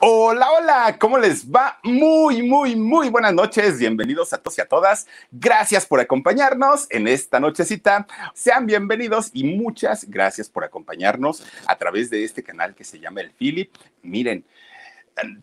Hola, hola, ¿cómo les va? Muy, muy, muy buenas noches. Bienvenidos a todos y a todas. Gracias por acompañarnos en esta nochecita. Sean bienvenidos y muchas gracias por acompañarnos a través de este canal que se llama El Philip. Miren,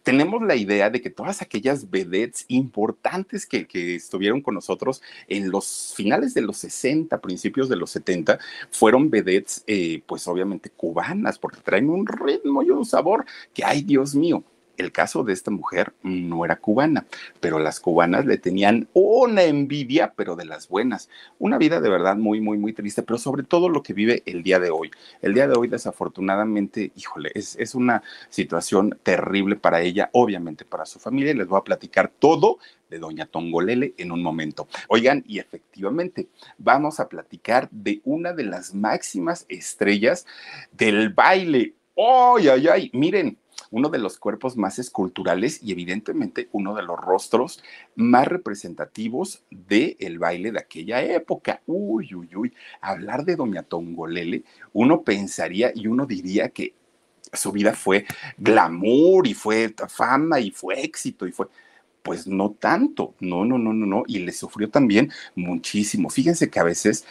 tenemos la idea de que todas aquellas vedettes importantes que, estuvieron con nosotros en los finales de los 60, principios de los 70, fueron vedettes, eh, pues obviamente cubanas, porque traen un ritmo y un sabor que, ay Dios mío, el caso de esta mujer no era cubana, pero las cubanas le tenían una envidia, pero de las buenas. Una vida de verdad muy, muy, muy triste, pero sobre todo lo que vive el día de hoy. El día de hoy, desafortunadamente, híjole, es, es una situación terrible para ella, obviamente para su familia. Les voy a platicar todo de doña Tongolele en un momento. Oigan, y efectivamente, vamos a platicar de una de las máximas estrellas del baile. ¡Ay, ay, ay! Miren, uno de los cuerpos más esculturales y evidentemente uno de los rostros más representativos del el baile de aquella época. Uy, uy, uy, hablar de Doña Tongolele, uno pensaría y uno diría que su vida fue glamour y fue fama y fue éxito y fue pues no tanto, no, no, no, no, no, y le sufrió también muchísimo. Fíjense que a veces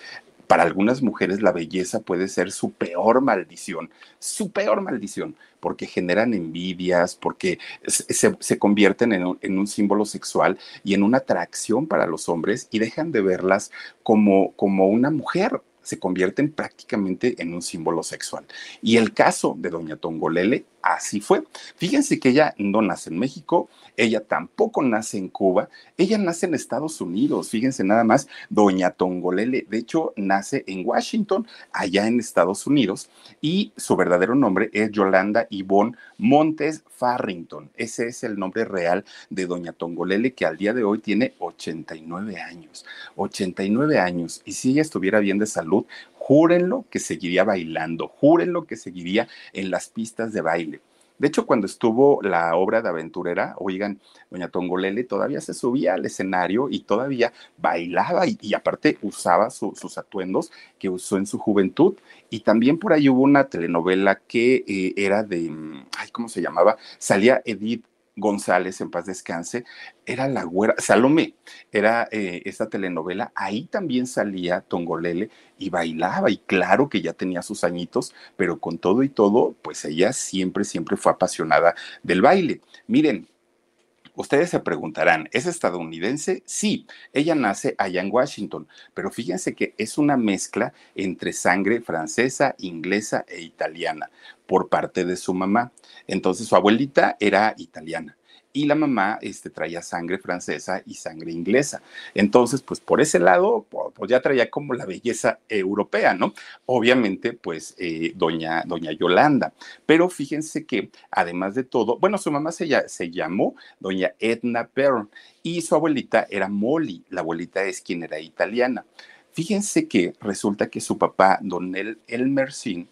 para algunas mujeres la belleza puede ser su peor maldición, su peor maldición, porque generan envidias, porque se, convierten en un, en un, símbolo sexual y en una atracción para los hombres y dejan de verlas como, como una mujer, se convierten prácticamente en un símbolo sexual. Y el caso de doña Tongolele así fue. Fíjense que ella no nace en México, ella tampoco nace en Cuba, ella nace en Estados Unidos, fíjense nada más, doña Tongolele, de hecho, nace en Washington, allá en Estados Unidos, y su verdadero nombre es Yolanda Yvonne Montes Farrington. Ese es el nombre real de doña Tongolele, que al día de hoy tiene 89 años, 89 años, y si ella estuviera bien de salud, júrenlo que seguiría bailando, júrenlo que seguiría en las pistas de baile. De hecho, cuando estuvo la obra de aventurera, oigan, doña Tongolele todavía se subía al escenario y todavía bailaba y, aparte usaba sus atuendos que usó en su juventud. Y también por ahí hubo una telenovela que eh, era de, mm, ay, ¿cómo se llamaba? Salía Edith González, en paz descanse, era la güera, Salomé, era eh, esta telenovela, ahí también salía Tongolele y bailaba, y claro que ya tenía sus añitos, pero con todo y todo, pues ella siempre, siempre fue apasionada del baile. Miren, Ustedes se preguntarán, ¿es estadounidense? Sí, ella nace allá en Washington, pero fíjense que es una mezcla entre sangre francesa, inglesa e italiana por parte de su mamá. Entonces su abuelita era italiana y la mamá este, traía sangre francesa y sangre inglesa. Entonces, pues por ese lado, pues ya traía como la belleza europea, ¿no? Obviamente, pues eh, doña, doña Yolanda. Pero fíjense que, además de todo, bueno, su mamá se, se llamó doña Edna Perron y su abuelita era Molly. La abuelita es quien era italiana. Fíjense que resulta que su papá, don El Elmersin,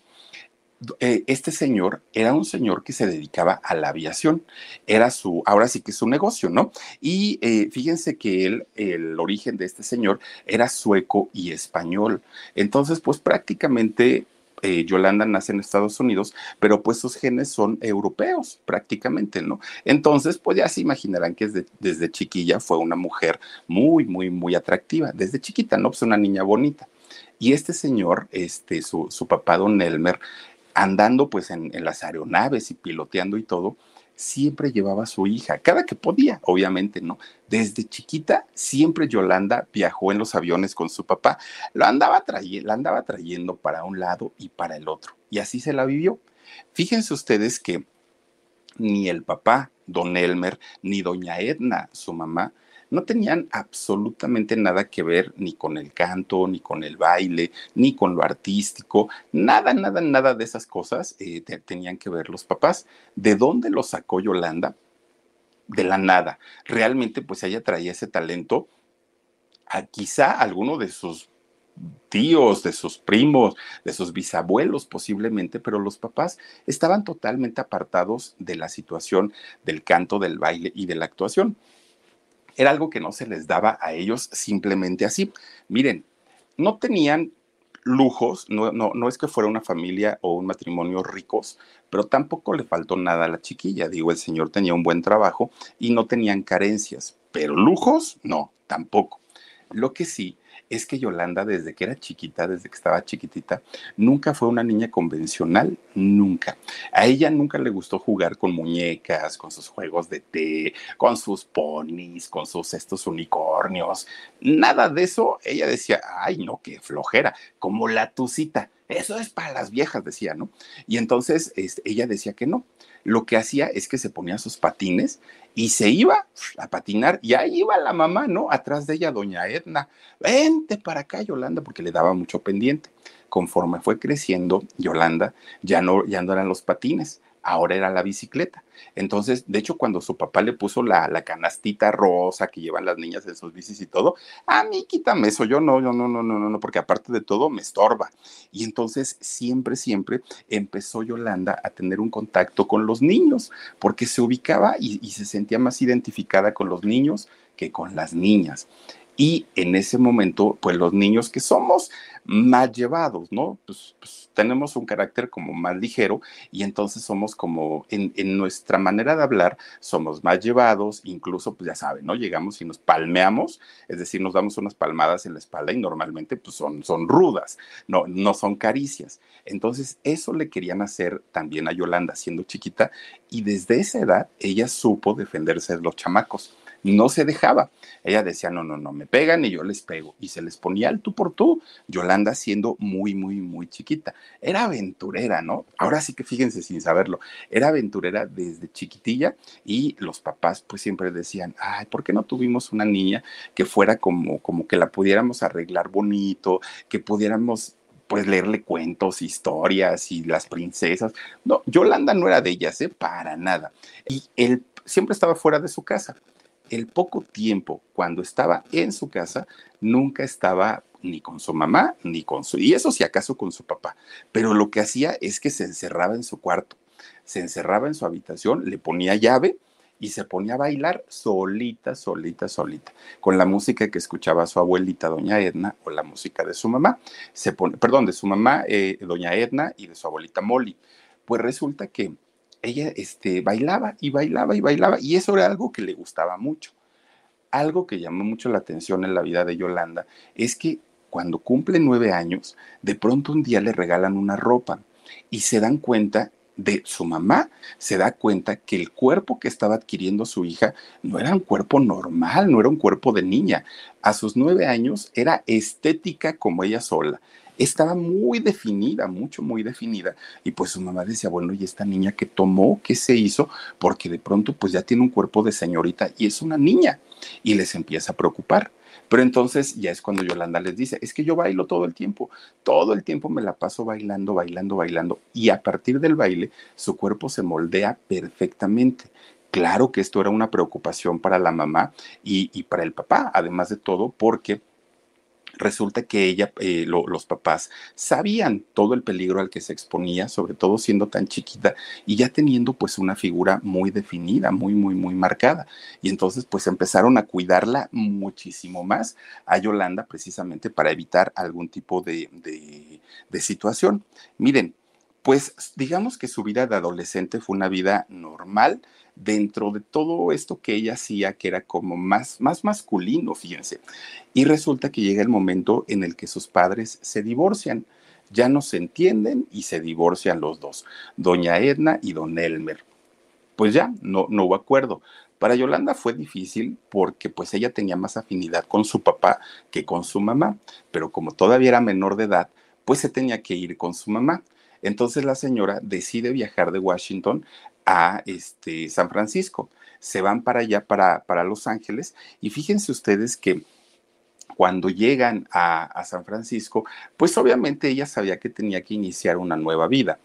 eh, este señor era un señor que se dedicaba a la aviación, era su, ahora sí que es su negocio, ¿no? Y eh, fíjense que él, el origen de este señor era sueco y español. Entonces, pues prácticamente eh, Yolanda nace en Estados Unidos, pero pues sus genes son europeos prácticamente, ¿no? Entonces, pues ya se imaginarán que desde, desde chiquilla fue una mujer muy, muy, muy atractiva, desde chiquita, ¿no? Pues una niña bonita. Y este señor, este, su, su papá, don Elmer, andando pues en, las aeronaves y piloteando y todo, siempre llevaba a su hija, cada que podía, obviamente, ¿no? Desde chiquita, siempre Yolanda viajó en los aviones con su papá, lo andaba la andaba trayendo para un lado y para el otro, y así se la vivió. Fíjense ustedes que ni el papá, don Elmer, ni doña Edna, su mamá, no tenían absolutamente nada que ver ni con el canto, ni con el baile, ni con lo artístico, nada, nada, nada de esas cosas eh, tenían que ver los papás. ¿De dónde lo sacó Yolanda? De la nada. Realmente, pues ella traía ese talento a quizá alguno de sus tíos, de sus primos, de sus bisabuelos posiblemente, pero los papás estaban totalmente apartados de la situación del canto, del baile y de la actuación era algo que no se les daba a ellos simplemente así. Miren, no tenían lujos, no, no, no es que fuera una familia o un matrimonio ricos, pero tampoco le faltó nada a la chiquilla. Digo, el señor tenía un buen trabajo y no tenían carencias, pero lujos, no, tampoco. Lo que sí es que Yolanda desde que era chiquita, desde que estaba chiquitita, nunca fue una niña convencional, nunca. A ella nunca le gustó jugar con muñecas, con sus juegos de té, con sus ponis, con sus estos unicornios. Nada de eso. Ella decía, ay, no, qué flojera, como la tucita. Eso es para las viejas, decía, ¿no? Y entonces este, ella decía que no. Lo que hacía es que se ponía sus patines y se iba a patinar y ahí iba la mamá, ¿no? Atrás de ella, doña Edna, vente para acá, Yolanda, porque le daba mucho pendiente. Conforme fue creciendo, Yolanda ya no, ya no eran los patines, ahora era la bicicleta. Entonces, de hecho, cuando su papá le puso la, la, canastita rosa que llevan las niñas en sus bicis y todo, a mí quítame eso, yo no, yo no, no, no, no, porque aparte de todo me estorba. Y entonces siempre, siempre empezó Yolanda a tener un contacto con los niños, porque se ubicaba y, y se sentía más identificada con los niños que con las niñas. Y en ese momento, pues los niños que somos más llevados, ¿no? Pues, pues tenemos un carácter como más ligero y entonces somos como en, en, nuestra manera de hablar, somos más llevados, incluso, pues ya saben, ¿no? Llegamos y nos palmeamos, es decir, nos damos unas palmadas en la espalda y normalmente pues son, son rudas, no, no son caricias. Entonces, eso le querían hacer también a Yolanda siendo chiquita y desde esa edad ella supo defenderse de los chamacos no se dejaba. Ella decía, no, no, no, me pegan y yo les pego. Y se les ponía al tú por tú, Yolanda siendo muy, muy, muy chiquita. Era aventurera, ¿no? Ahora sí que fíjense sin saberlo, era aventurera desde chiquitilla y los papás pues siempre decían, ay, ¿por qué no tuvimos una niña que fuera como, como que la pudiéramos arreglar bonito, que pudiéramos pues leerle cuentos, historias y las princesas. No, Yolanda no era de ellas, ¿eh? Para nada. Y él siempre estaba fuera de su casa el poco tiempo cuando estaba en su casa, nunca estaba ni con su mamá, ni con su, y eso si acaso con su papá, pero lo que hacía es que se encerraba en su cuarto, se encerraba en su habitación, le ponía llave y se ponía a bailar solita, solita, solita, con la música que escuchaba su abuelita, doña Edna, o la música de su mamá, se pone, perdón, de su mamá, eh, doña Edna, y de su abuelita Molly. Pues resulta que ella este, bailaba y bailaba y bailaba, y eso era algo que le gustaba mucho. Algo que llamó mucho la atención en la vida de Yolanda es que cuando cumple nueve años, de pronto un día le regalan una ropa y se dan cuenta de su mamá, se da cuenta que el cuerpo que estaba adquiriendo su hija no era un cuerpo normal, no era un cuerpo de niña. A sus nueve años era estética como ella sola estaba muy definida, mucho, muy definida. Y pues su mamá decía, bueno, ¿y esta niña que tomó? ¿Qué se hizo? Porque de pronto pues ya tiene un cuerpo de señorita y es una niña. Y les empieza a preocupar. Pero entonces ya es cuando Yolanda les dice, es que yo bailo todo el tiempo, todo el tiempo me la paso bailando, bailando, bailando. Y a partir del baile, su cuerpo se moldea perfectamente. Claro que esto era una preocupación para la mamá y, y para el papá, además de todo, porque resulta que ella, eh, lo, los papás, sabían todo el peligro al que se exponía, sobre todo siendo tan chiquita y ya teniendo pues una figura muy definida, muy, muy, muy marcada. Y entonces pues empezaron a cuidarla muchísimo más a Yolanda precisamente para evitar algún tipo de, de, de situación. Miren, pues digamos que su vida de adolescente fue una vida normal, dentro de todo esto que ella hacía, que era como más, más masculino, fíjense. Y resulta que llega el momento en el que sus padres se divorcian. ya no se entienden y se divorcian los dos, doña Edna y don Elmer. Pues ya, no, no hubo acuerdo. Para Yolanda fue difícil porque pues ella tenía más afinidad con su papá que con su mamá, pero como todavía era menor de edad, pues se tenía que ir con su mamá. Entonces la señora decide viajar de Washington a este, San Francisco. Se van para allá, para, para Los Ángeles, y fíjense ustedes que cuando llegan a, a, San Francisco, pues obviamente ella sabía que tenía que iniciar una nueva vida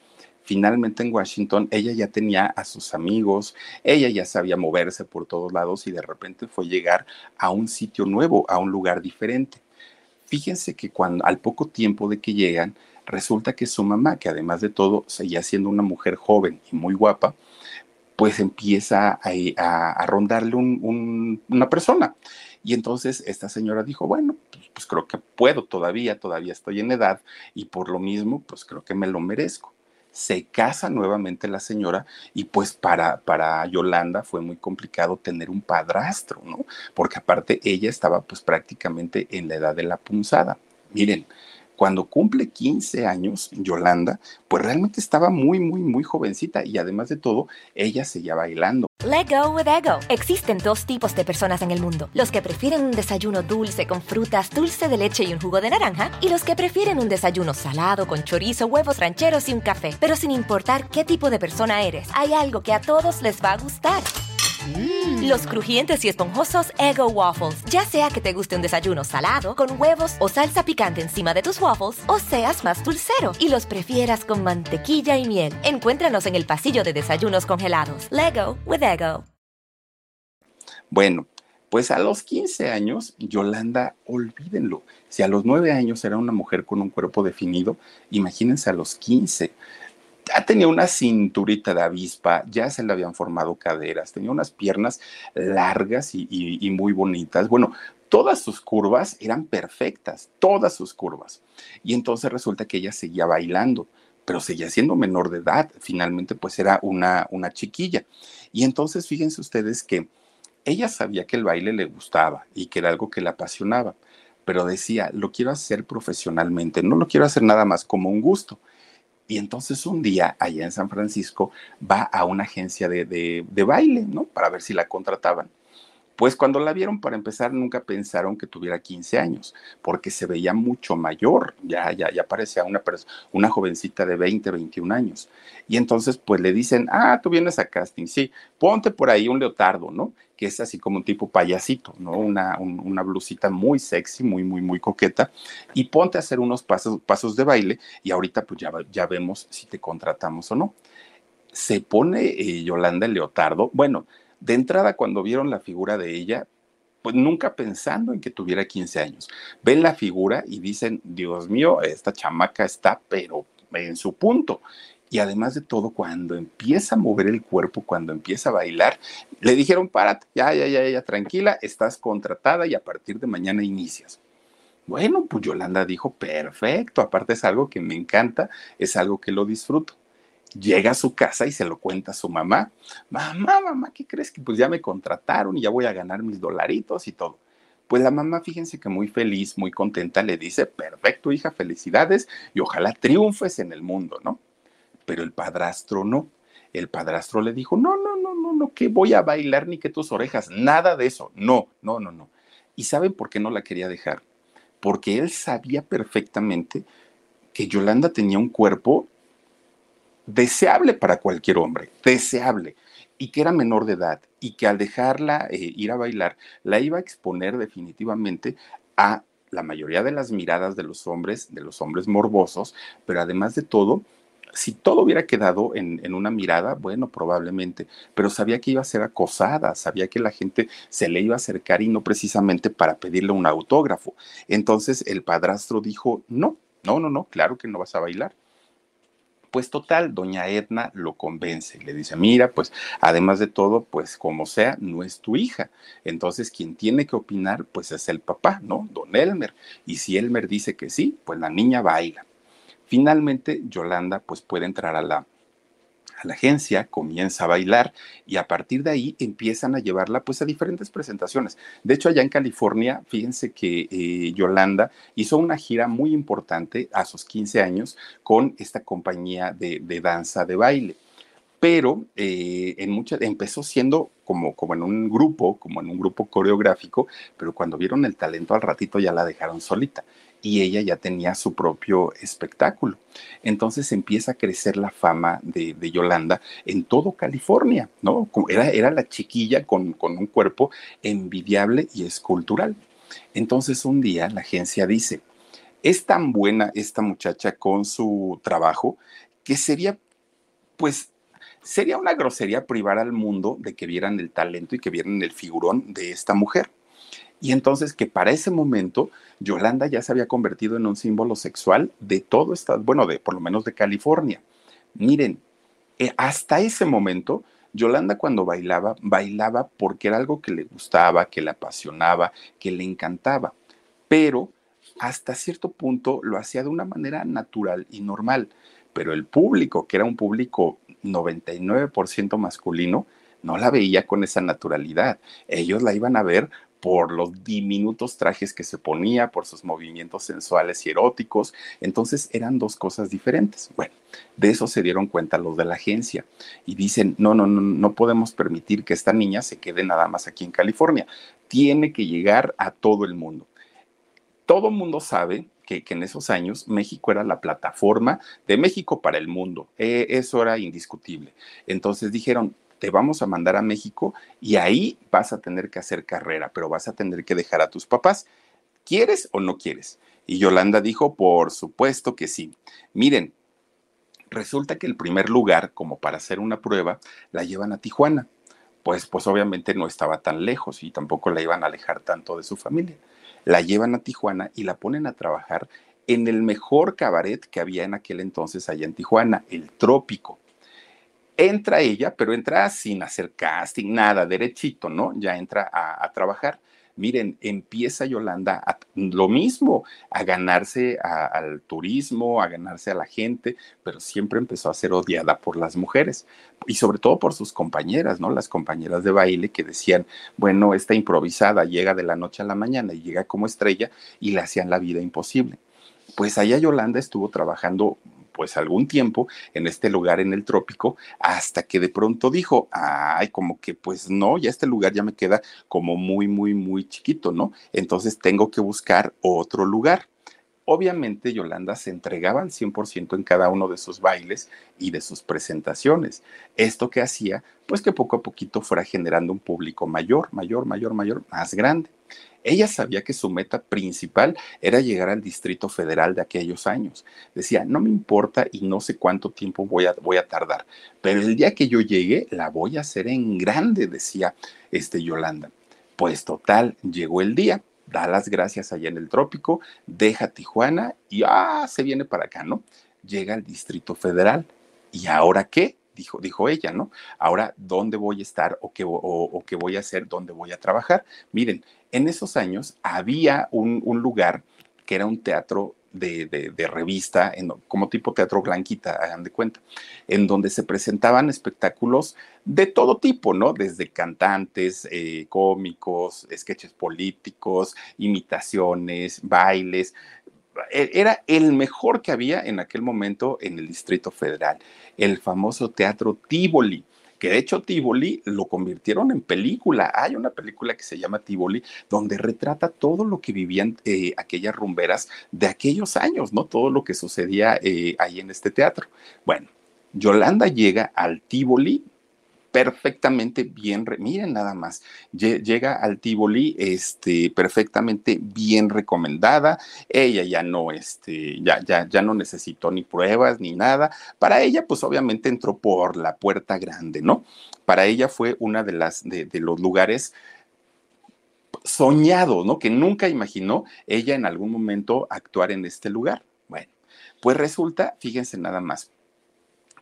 finalmente en Washington ella ya tenía a sus amigos, ella ya sabía moverse por todos lados y de repente fue llegar a un sitio nuevo, a un lugar diferente. Fíjense que cuando al poco tiempo de que llegan, resulta que su mamá, que además de todo seguía siendo una mujer joven y muy guapa, pues empieza a, rondarle una persona. Y entonces esta señora dijo, bueno, pues, pues creo que puedo todavía, todavía estoy en edad y por lo mismo, pues creo que me lo merezco se casa nuevamente la señora y pues para, para Yolanda fue muy complicado tener un padrastro, ¿no? Porque aparte ella estaba pues prácticamente en la edad de la punzada. Miren, cuando cumple 15 años, Yolanda, pues realmente estaba muy, muy, muy jovencita y además de todo, ella seguía bailando. Let go with ego. Existen dos tipos de personas en el mundo: los que prefieren un desayuno dulce con frutas, dulce de leche y un jugo de naranja, y los que prefieren un desayuno salado con chorizo, huevos rancheros y un café. Pero sin importar qué tipo de persona eres, hay algo que a todos les va a gustar. Mm. Los crujientes y esponjosos Ego Waffles. Ya sea que te guste un desayuno salado, con huevos o salsa picante encima de tus waffles, o seas más dulcero y los prefieras con mantequilla y miel. Encuéntranos en el pasillo de desayunos congelados. Lego with Ego. Bueno, pues a los 15 años, Yolanda, olvídenlo. Si a los 9 años era una mujer con un cuerpo definido, imagínense a los 15 ya tenía una cinturita de avispa, ya se le habían formado caderas, tenía unas piernas largas y, muy bonitas. Bueno, todas sus curvas eran perfectas, todas sus curvas. Y entonces resulta que ella seguía bailando, pero seguía siendo menor de edad. Finalmente, pues era una, una chiquilla. Y entonces fíjense ustedes que ella sabía que el baile le gustaba y que era algo que le apasionaba, pero decía, lo quiero hacer profesionalmente, no lo quiero hacer nada más como un gusto. Y entonces un día, allá en San Francisco, va a una agencia de, de, baile, ¿no? Para ver si la contrataban. Pues cuando la vieron, para empezar, nunca pensaron que tuviera 15 años, porque se veía mucho mayor, ya, ya, ya parecía una, una jovencita de 20, 21 años. Y entonces, pues le dicen, ah, tú vienes a casting, sí, ponte por ahí un leotardo, ¿no? Que es así como un tipo payasito, ¿no? Una, una blusita muy sexy, muy, muy, muy coqueta, y ponte a hacer unos pasos, pasos de baile y ahorita pues ya, ya vemos si te contratamos o no. Se pone eh, Yolanda el leotardo, bueno, de entrada cuando vieron la figura de ella, pues nunca pensando en que tuviera 15 años, ven la figura y dicen, Dios mío, esta chamaca está pero en su punto. Y además de todo, cuando empieza a mover el cuerpo, cuando empieza a bailar, le dijeron, párate, ya, ya, ya, ya, tranquila, estás contratada y a partir de mañana inicias. Bueno, pues Yolanda dijo, perfecto, aparte es algo que me encanta, es algo que lo disfruto. Llega a su casa y se lo cuenta a su mamá. Mamá, mamá, ¿qué crees que pues ya me contrataron y ya voy a ganar mis dolaritos y todo? Pues la mamá, fíjense que muy feliz, muy contenta, le dice, perfecto, hija, felicidades y ojalá triunfes en el mundo, ¿no? Pero el padrastro no. El padrastro le dijo, no, no, no, no, no, que voy a bailar ni que tus orejas, nada de eso, no, no, no, no. ¿Y saben por qué no la quería dejar? Porque él sabía perfectamente que Yolanda tenía un cuerpo deseable para cualquier hombre, deseable, y que era menor de edad, y que al dejarla eh, ir a bailar, la iba a exponer definitivamente a la mayoría de las miradas de los hombres, de los hombres morbosos, pero además de todo, si todo hubiera quedado en, una mirada, bueno, probablemente, pero sabía que iba a ser acosada, sabía que la gente se le iba a acercar y no precisamente para pedirle un autógrafo. Entonces el padrastro dijo, no, no, no, no, claro que no vas a bailar. Pues total, doña Edna lo convence y le dice, mira, pues además de todo, pues como sea, no es tu hija. Entonces quien tiene que opinar, pues es el papá, ¿no? Don Elmer. Y si Elmer dice que sí, pues la niña baila. Finalmente, Yolanda pues puede entrar a la, la agencia, comienza a bailar y a partir de ahí empiezan a llevarla pues a diferentes presentaciones. De hecho, allá en California, fíjense que eh, Yolanda hizo una gira muy importante a sus 15 años con esta compañía de, danza de baile. Pero eh, en mucha, empezó siendo como, como en un grupo, como en un grupo coreográfico, pero cuando vieron el talento al ratito ya la dejaron solita y ella ya tenía su propio espectáculo. Entonces empieza a crecer la fama de, Yolanda en todo California, ¿no? Era, era la chiquilla con, con un cuerpo envidiable y escultural. Entonces un día la agencia dice, es tan buena esta muchacha con su trabajo que sería, pues, sería una grosería privar al mundo de que vieran el talento y que vieran el figurón de esta mujer. Y entonces que para ese momento Yolanda ya se había convertido en un símbolo sexual de todo estado, bueno, de por lo menos de California. Miren, eh, hasta ese momento, Yolanda cuando bailaba, bailaba porque era algo que le gustaba, que le apasionaba, que le encantaba, pero hasta cierto punto lo hacía de una manera natural y normal. Pero el público, que era un público 99% masculino, no la veía con esa naturalidad. Ellos la iban a ver por los diminutos trajes que se ponía, por sus movimientos sensuales y eróticos. Entonces eran dos cosas diferentes. Bueno, de eso se dieron cuenta los de la agencia y dicen, no, no, no, no podemos permitir que esta niña se quede nada más aquí en California. Tiene que llegar a todo el mundo. Todo mundo sabe que, en esos años México era la plataforma de México para el mundo. Eh, eso era indiscutible. Entonces dijeron, te vamos a mandar a México y ahí vas a tener que hacer carrera, pero vas a tener que dejar a tus papás. ¿Quieres o no quieres? Y Yolanda dijo, por supuesto que sí. Miren, resulta que el primer lugar, como para hacer una prueba, la llevan a Tijuana. Pues, pues obviamente no estaba tan lejos y tampoco la iban a alejar tanto de su familia. La llevan a Tijuana y la ponen a trabajar en el mejor cabaret que había en aquel entonces allá en Tijuana, el Trópico entra ella, pero entra sin hacer casting, nada, derechito, ¿no? Ya entra a, trabajar. Miren, empieza Yolanda a, lo mismo, a ganarse al turismo, a ganarse a la gente, pero siempre empezó a ser odiada por las mujeres y sobre todo por sus compañeras, ¿no? Las compañeras de baile que decían, bueno, esta improvisada llega de la noche a la mañana y llega como estrella y le hacían la vida imposible. Pues allá Yolanda estuvo trabajando pues algún tiempo en este lugar en el trópico, hasta que de pronto dijo, ay, como que pues no, ya este lugar ya me queda como muy, muy, muy chiquito, ¿no? Entonces tengo que buscar otro lugar. Obviamente Yolanda se entregaba al 100% en cada uno de sus bailes y de sus presentaciones. Esto que hacía, pues que poco a poquito fuera generando un público mayor, mayor, mayor, mayor, más grande. Ella sabía que su meta principal era llegar al Distrito Federal de aquellos años. Decía, no me importa y no sé cuánto tiempo voy a, voy a tardar, pero el día que yo llegue la voy a hacer en grande, decía este Yolanda. Pues total, llegó el día da las gracias allá en el trópico, deja Tijuana y ah, se viene para acá, ¿no? Llega al Distrito Federal. ¿Y ahora qué? Dijo, dijo ella, ¿no? Ahora, ¿dónde voy a estar o qué, o, qué voy a hacer? ¿Dónde voy a trabajar? Miren, en esos años había un, lugar que era un teatro de, revista, en, como tipo teatro blanquita, hagan de cuenta, en donde se presentaban espectáculos de todo tipo, ¿no? Desde cantantes, eh, cómicos, sketches políticos, imitaciones, bailes. E, era el mejor que había en aquel momento en el Distrito Federal, el famoso Teatro Tivoli que de hecho Tivoli lo convirtieron en película. Hay una película que se llama Tivoli, donde retrata todo lo que vivían eh, aquellas rumberas de aquellos años, ¿no? Todo lo que sucedía eh, ahí en este teatro. Bueno, Yolanda llega al Tivoli perfectamente bien, miren nada más, llega al Tivoli este, perfectamente bien recomendada, ella ya no, este, ya, ya, ya no necesitó ni pruebas ni nada, para ella pues obviamente entró por la puerta grande, ¿no? Para ella fue una de las, de, de los lugares soñados, ¿no? Que nunca imaginó ella en algún momento actuar en este lugar. Bueno, pues resulta, fíjense nada más,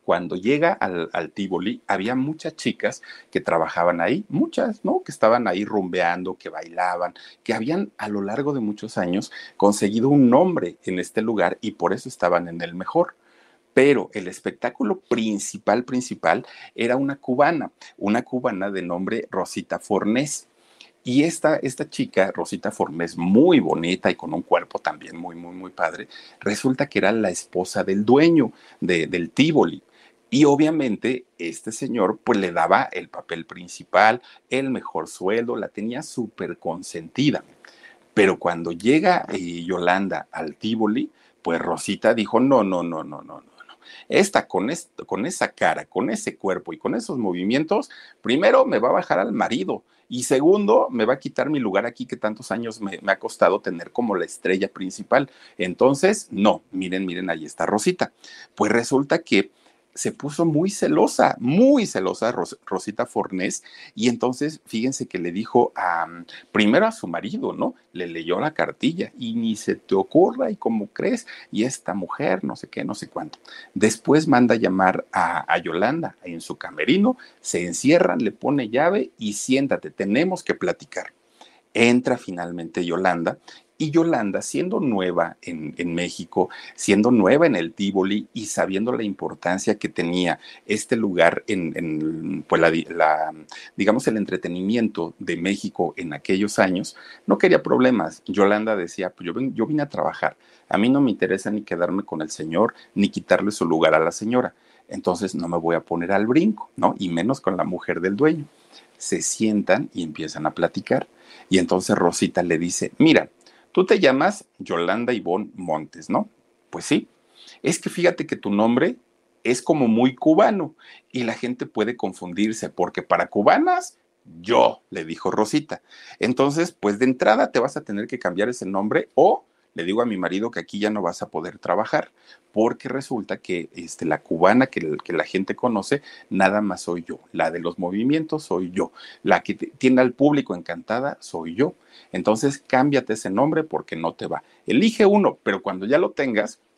cuando llega al, al Tivoli, había muchas chicas que trabajaban ahí, muchas, ¿no? Que estaban ahí rumbeando, que bailaban, que habían a lo largo de muchos años conseguido un nombre en este lugar y por eso estaban en el mejor. Pero el espectáculo principal, principal, era una cubana, una cubana de nombre Rosita Fornés. Y esta, esta chica, Rosita Fornés, muy bonita y con un cuerpo también muy, muy, muy padre, resulta que era la esposa del dueño de, del Tívoli. Y obviamente este señor pues le daba el papel principal, el mejor sueldo, la tenía súper consentida. Pero cuando llega eh, Yolanda al Tívoli, pues Rosita dijo, no, no, no, no, no, no. Esta con, esto, con esa cara, con ese cuerpo y con esos movimientos, primero me va a bajar al marido y segundo me va a quitar mi lugar aquí que tantos años me, me ha costado tener como la estrella principal. Entonces, no, miren, miren, ahí está Rosita. Pues resulta que se puso muy celosa, muy celosa Rosita Fornés, y entonces fíjense que le dijo a, primero a su marido, ¿no? Le leyó la cartilla y ni se te ocurra y cómo crees, y esta mujer, no sé qué, no sé cuánto. Después manda llamar a, a Yolanda en su camerino, se encierran, le pone llave y siéntate, tenemos que platicar. Entra finalmente Yolanda y Yolanda, siendo nueva en, México, siendo nueva en el Tívoli y sabiendo la importancia que tenía este lugar en, pues la, digamos, el entretenimiento de México en aquellos años, no quería problemas. Yolanda decía, pues yo, yo vine a trabajar, a mí no me interesa ni quedarme con el señor, ni quitarle su lugar a la señora. Entonces no me voy a poner al brinco, ¿no? Y menos con la mujer del dueño. Se sientan y empiezan a platicar. Y entonces Rosita le dice, mira, Tú te llamas Yolanda Ivonne Montes, ¿no? Pues sí. Es que fíjate que tu nombre es como muy cubano y la gente puede confundirse porque para cubanas, yo, le dijo Rosita. Entonces, pues de entrada te vas a tener que cambiar ese nombre o le digo a mi marido que aquí ya no vas a poder trabajar, porque resulta que este, la cubana que, que, la gente conoce, nada más soy yo. La de los movimientos soy yo. La que tiene al público encantada soy yo. Entonces, cámbiate ese nombre porque no te va. Elige uno, pero cuando ya lo tengas,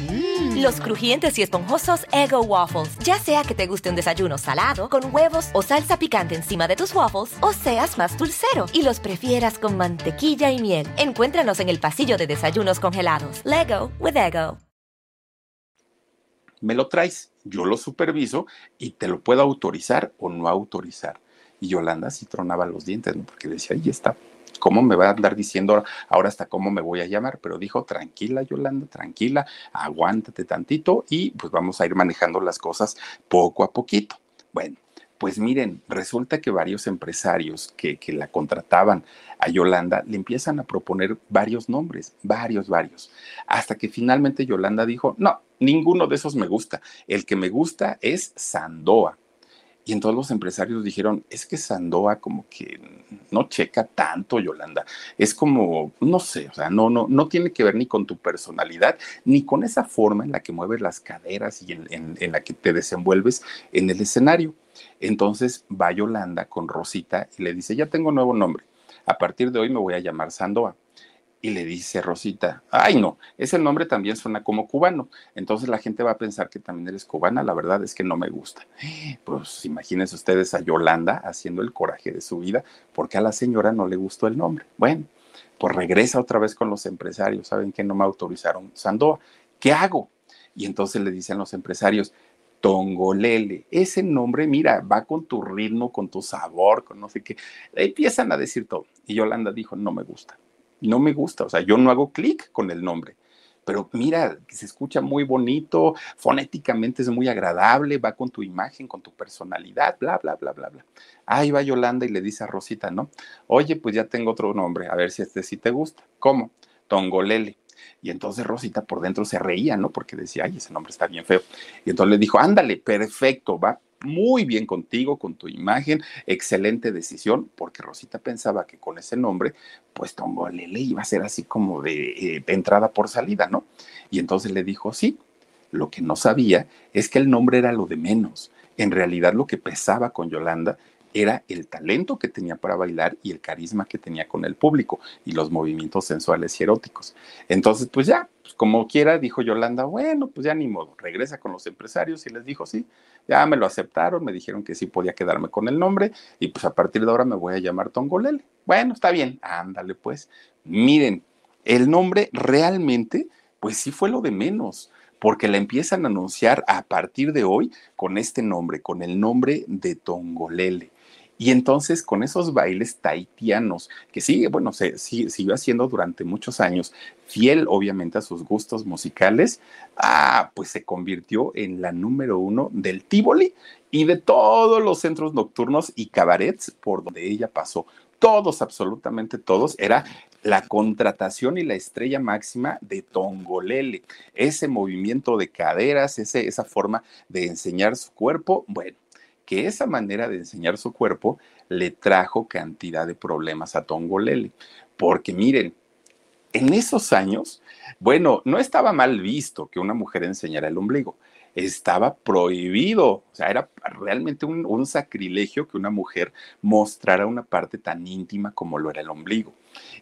Mm. Los crujientes y esponjosos Ego Waffles. Ya sea que te guste un desayuno salado, con huevos o salsa picante encima de tus waffles, o seas más dulcero y los prefieras con mantequilla y miel. Encuéntranos en el pasillo de desayunos congelados. Lego with Ego. Me lo traes, yo lo superviso y te lo puedo autorizar o no autorizar. Y Yolanda sí tronaba los dientes, ¿no? porque decía, ahí está ¿Cómo me va a andar diciendo ahora hasta cómo me voy a llamar? Pero dijo, tranquila, Yolanda, tranquila, aguántate tantito y pues vamos a ir manejando las cosas poco a poquito. Bueno, pues miren, resulta que varios empresarios que, que, la contrataban a Yolanda le empiezan a proponer varios nombres, varios, varios, hasta que finalmente Yolanda dijo, no, ninguno de esos me gusta, el que me gusta es Sandoa. Y entonces los empresarios dijeron, es que Sandoa como que no checa tanto, Yolanda. Es como, no sé, o sea, no, no, no tiene que ver ni con tu personalidad, ni con esa forma en la que mueves las caderas y en, en la que te desenvuelves en el escenario. Entonces va Yolanda con Rosita y le dice, ya tengo nuevo nombre. A partir de hoy me voy a llamar Sandoa. Y le dice Rosita, ay no, ese nombre también suena como cubano. Entonces la gente va a pensar que también eres cubana, la verdad es que no me gusta. Pues imagínense ustedes a Yolanda haciendo el coraje de su vida porque a la señora no le gustó el nombre. Bueno, pues regresa otra vez con los empresarios, ¿saben que no me autorizaron Sandoa? ¿Qué hago? Y entonces le dicen los empresarios, Tongolele, ese nombre, mira, va con tu ritmo, con tu sabor, con no sé qué. Empiezan a decir todo. Y Yolanda dijo, no me gusta no me gusta, o sea, yo no hago clic con el nombre. Pero mira, se escucha muy bonito, fonéticamente es muy agradable, va con tu imagen, con tu personalidad, bla, bla, bla, bla, bla. Ahí va Yolanda y le dice a Rosita, ¿no? Oye, pues ya tengo otro nombre, a ver si este sí te gusta. ¿Cómo? Tongolele. Y entonces Rosita por dentro se reía, ¿no? Porque decía, ay, ese nombre está bien feo. Y entonces le dijo, ándale, perfecto, va muy bien contigo, con tu imagen, excelente decisión, porque Rosita pensaba que con ese nombre, pues Tongolele iba a ser así como eh, de, entrada por salida, ¿no? Y entonces le dijo, sí, lo que no sabía es que el nombre era lo de menos. En realidad lo que pesaba con Yolanda era el talento que tenía para bailar y el carisma que tenía con el público y los movimientos sensuales y eróticos. Entonces, pues ya, pues como quiera, dijo Yolanda, bueno, pues ya ni modo, regresa con los empresarios y les dijo, sí, ya me lo aceptaron, me dijeron que sí podía quedarme con el nombre y pues a partir de ahora me voy a llamar Tongolele. Bueno, está bien, ándale pues. Miren, el nombre realmente, pues sí fue lo de menos porque la empiezan a anunciar a partir de hoy con este nombre, con el nombre de Tongolele. Y entonces con esos bailes taitianos, que sigue, bueno, se, siguió haciendo durante muchos años, fiel obviamente a sus gustos musicales, ah, pues se convirtió en la número uno del Tivoli y de todos los centros nocturnos y cabarets por donde ella pasó. Todos, absolutamente todos, era la contratación y la estrella máxima de Tongolele. Ese movimiento de caderas, ese, esa forma de enseñar su cuerpo, bueno, que esa manera de enseñar su cuerpo le trajo cantidad de problemas a Tongolele. Porque miren, en esos años, bueno, no estaba mal visto que una mujer enseñara el ombligo, estaba prohibido, o sea, era realmente un, sacrilegio que una mujer mostrara una parte tan íntima como lo era el ombligo.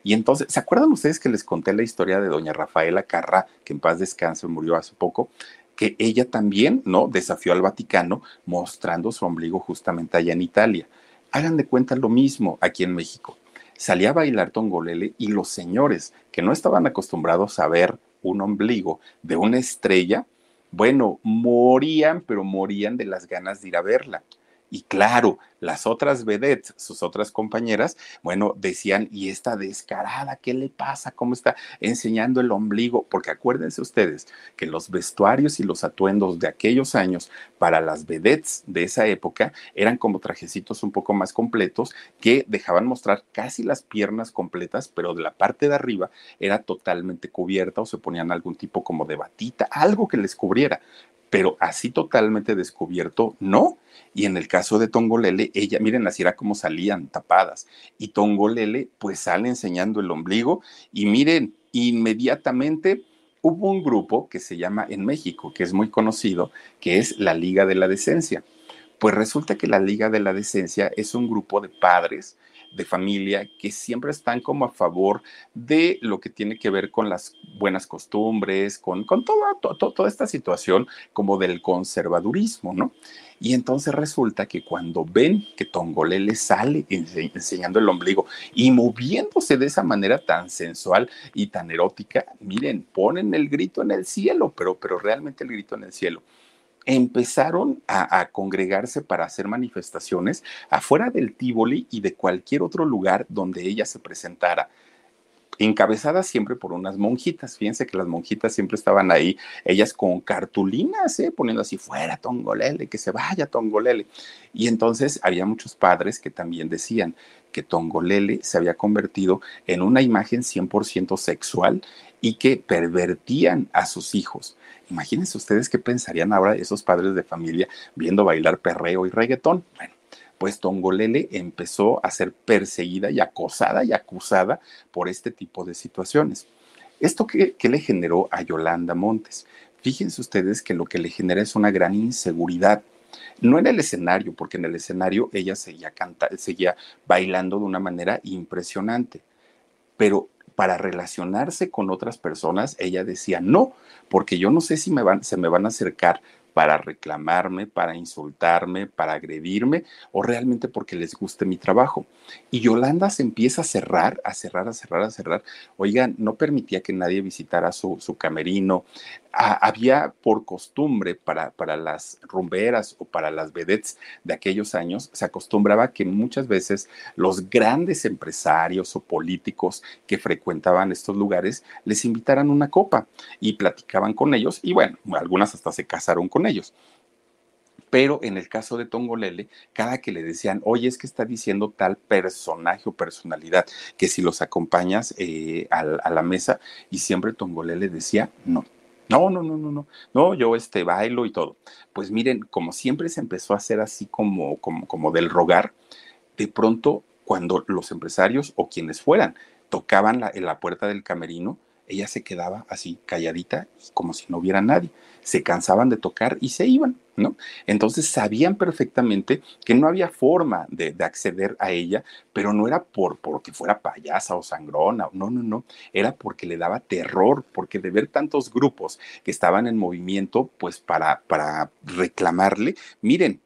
Y entonces, ¿se acuerdan ustedes que les conté la historia de doña Rafaela Carrá, que en paz descanse, murió hace poco? Que ella también, ¿no? Desafió al Vaticano mostrando su ombligo justamente allá en Italia. Hagan de cuenta lo mismo aquí en México. Salía a bailar tongolele y los señores que no estaban acostumbrados a ver un ombligo de una estrella, bueno, morían, pero morían de las ganas de ir a verla. Y claro, las otras vedettes, sus otras compañeras, bueno, decían, ¿y esta descarada qué le pasa? ¿Cómo está enseñando el ombligo? Porque acuérdense ustedes que los vestuarios y los atuendos de aquellos años para las vedettes de esa época eran como trajecitos un poco más completos que dejaban mostrar casi las piernas completas, pero de la parte de arriba era totalmente cubierta o se ponían algún tipo como de batita, algo que les cubriera pero así totalmente descubierto, no. Y en el caso de Tongolele, ella, miren, así era como salían tapadas. Y Tongolele, pues sale enseñando el ombligo. Y miren, inmediatamente hubo un grupo que se llama en México, que es muy conocido, que es la Liga de la Decencia. Pues resulta que la Liga de la Decencia es un grupo de padres de familia que siempre están como a favor de lo que tiene que ver con las buenas costumbres, con, con toda, toda esta situación como del conservadurismo, ¿no? Y entonces resulta que cuando ven que Tongolele sale enseñando el ombligo y moviéndose de esa manera tan sensual y tan erótica, miren, ponen el grito en el cielo, pero, pero realmente el grito en el cielo empezaron a, congregarse para hacer manifestaciones afuera del Tívoli y de cualquier otro lugar donde ella se presentara encabezadas siempre por unas monjitas. Fíjense que las monjitas siempre estaban ahí, ellas con cartulinas, ¿eh? poniendo así, fuera Tongolele, que se vaya Tongolele. Y entonces había muchos padres que también decían que Tongolele se había convertido en una imagen 100% sexual y que pervertían a sus hijos. Imagínense ustedes qué pensarían ahora esos padres de familia viendo bailar perreo y reggaetón. Bueno, pues Tongolele empezó a ser perseguida y acosada y acusada por este tipo de situaciones. ¿Esto qué, le generó a Yolanda Montes? Fíjense ustedes que lo que le genera es una gran inseguridad. No en el escenario, porque en el escenario ella seguía, canta, seguía bailando de una manera impresionante, pero para relacionarse con otras personas, ella decía, no, porque yo no sé si me van, se me van a acercar para reclamarme, para insultarme, para agredirme o realmente porque les guste mi trabajo. Y Yolanda se empieza a cerrar, a cerrar, a cerrar, a cerrar. Oigan, no permitía que nadie visitara su, su camerino, había por costumbre para, para las rumberas o para las vedettes de aquellos años, se acostumbraba que muchas veces los grandes empresarios o políticos que frecuentaban estos lugares les invitaran una copa y platicaban con ellos y bueno, algunas hasta se casaron con ellos. Pero en el caso de Tongolele, cada que le decían, oye, es que está diciendo tal personaje o personalidad, que si los acompañas eh, a, a, la mesa, y siempre Tongolele decía, no, no, no, no, no, no. No, yo este bailo y todo. Pues miren, como siempre se empezó a hacer así como, como, como del rogar, de pronto cuando los empresarios o quienes fueran tocaban en la puerta del camerino, ella se quedaba así calladita, como si no hubiera nadie. Se cansaban de tocar y se iban, ¿no? Entonces sabían perfectamente que no había forma de, acceder a ella, pero no era por porque fuera payasa o sangrona, no, no, no, era porque le daba terror, porque de ver tantos grupos que estaban en movimiento, pues para, para reclamarle, miren,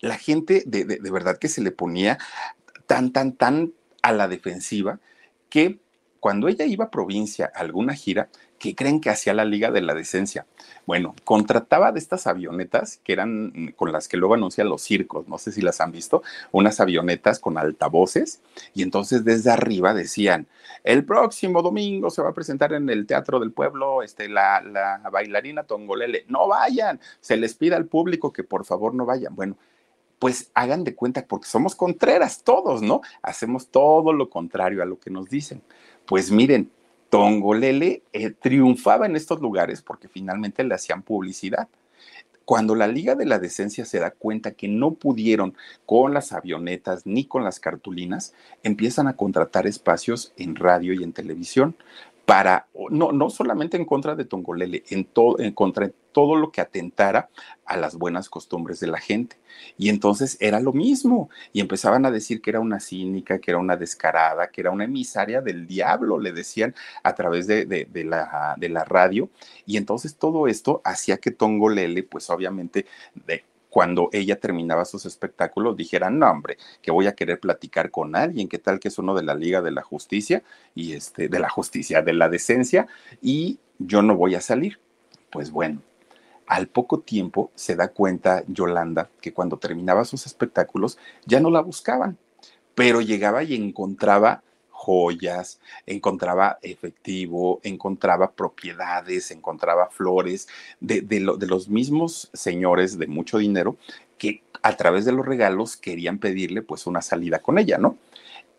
la gente de, de verdad que se le ponía tan, tan, tan a la defensiva que cuando ella iba a provincia a alguna gira, ¿qué creen que hacía la Liga de la Decencia? Bueno, contrataba de estas avionetas que eran con las que luego anuncian los circos, no sé si las han visto, unas avionetas con altavoces, y entonces desde arriba decían, el próximo domingo se va a presentar en el Teatro del Pueblo este, la, la bailarina Tongolele, no vayan, se les pide al público que por favor no vayan. Bueno, pues hagan de cuenta, porque somos contreras todos, ¿no? Hacemos todo lo contrario a lo que nos dicen. Pues miren, Tongolele eh, triunfaba en estos lugares porque finalmente le hacían publicidad. Cuando la Liga de la Decencia se da cuenta que no pudieron con las avionetas ni con las cartulinas, empiezan a contratar espacios en radio y en televisión para, no, no solamente en contra de Tongolele, en, todo, en contra de todo lo que atentara a las buenas costumbres de la gente. Y entonces era lo mismo. Y empezaban a decir que era una cínica, que era una descarada, que era una emisaria del diablo, le decían a través de, de, la, de la radio. Y entonces todo esto hacía que Tongolele, pues obviamente, de, cuando ella terminaba sus espectáculos dijera, no, hombre, que voy a querer platicar con alguien, qué tal que es uno de la Liga de la Justicia y este, de la justicia, de la decencia, y yo no voy a salir. Pues bueno, al poco tiempo se da cuenta Yolanda que cuando terminaba sus espectáculos ya no la buscaban, pero llegaba y encontraba joyas, encontraba efectivo, encontraba propiedades, encontraba flores de, de, los mismos señores de mucho dinero que a través de los regalos querían pedirle pues una salida con ella, ¿no?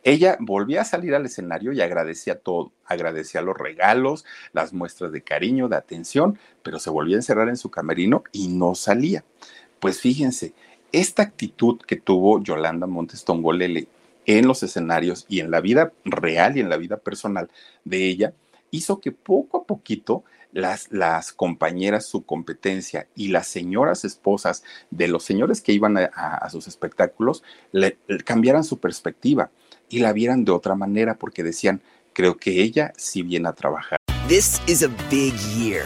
Ella volvía a salir al escenario y agradecía todo, agradecía los regalos, las muestras de cariño, de atención, pero se volvía a encerrar en su camerino y no salía. Pues fíjense, esta actitud que tuvo Yolanda Montes Tongolele en los escenarios y en la vida real y en la vida personal de ella, hizo que poco a poquito las, las compañeras, su competencia y las señoras esposas de los señores que iban a, sus espectáculos le, cambiaran su perspectiva y la vieran de otra manera porque decían, creo que ella sí viene a trabajar. This is a big year.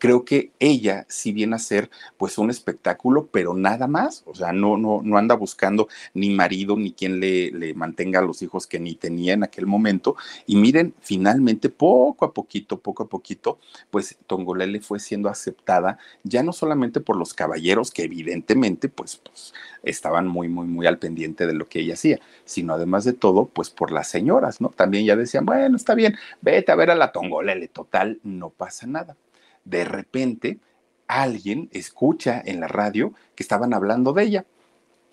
creo que ella sí viene a ser pues un espectáculo, pero nada más, o sea, no, no, no anda buscando ni marido ni quien le, le mantenga a los hijos que ni tenía en aquel momento. Y miren, finalmente, poco a poquito, poco a poquito, pues Tongolele fue siendo aceptada ya no solamente por los caballeros, que evidentemente pues, pues estaban muy, muy, muy al pendiente de lo que ella hacía, sino además de todo, pues por las señoras, ¿no? También ya decían, bueno, está bien, vete a ver a la Tongolele, total, no pasa nada de repente alguien escucha en la radio que estaban hablando de ella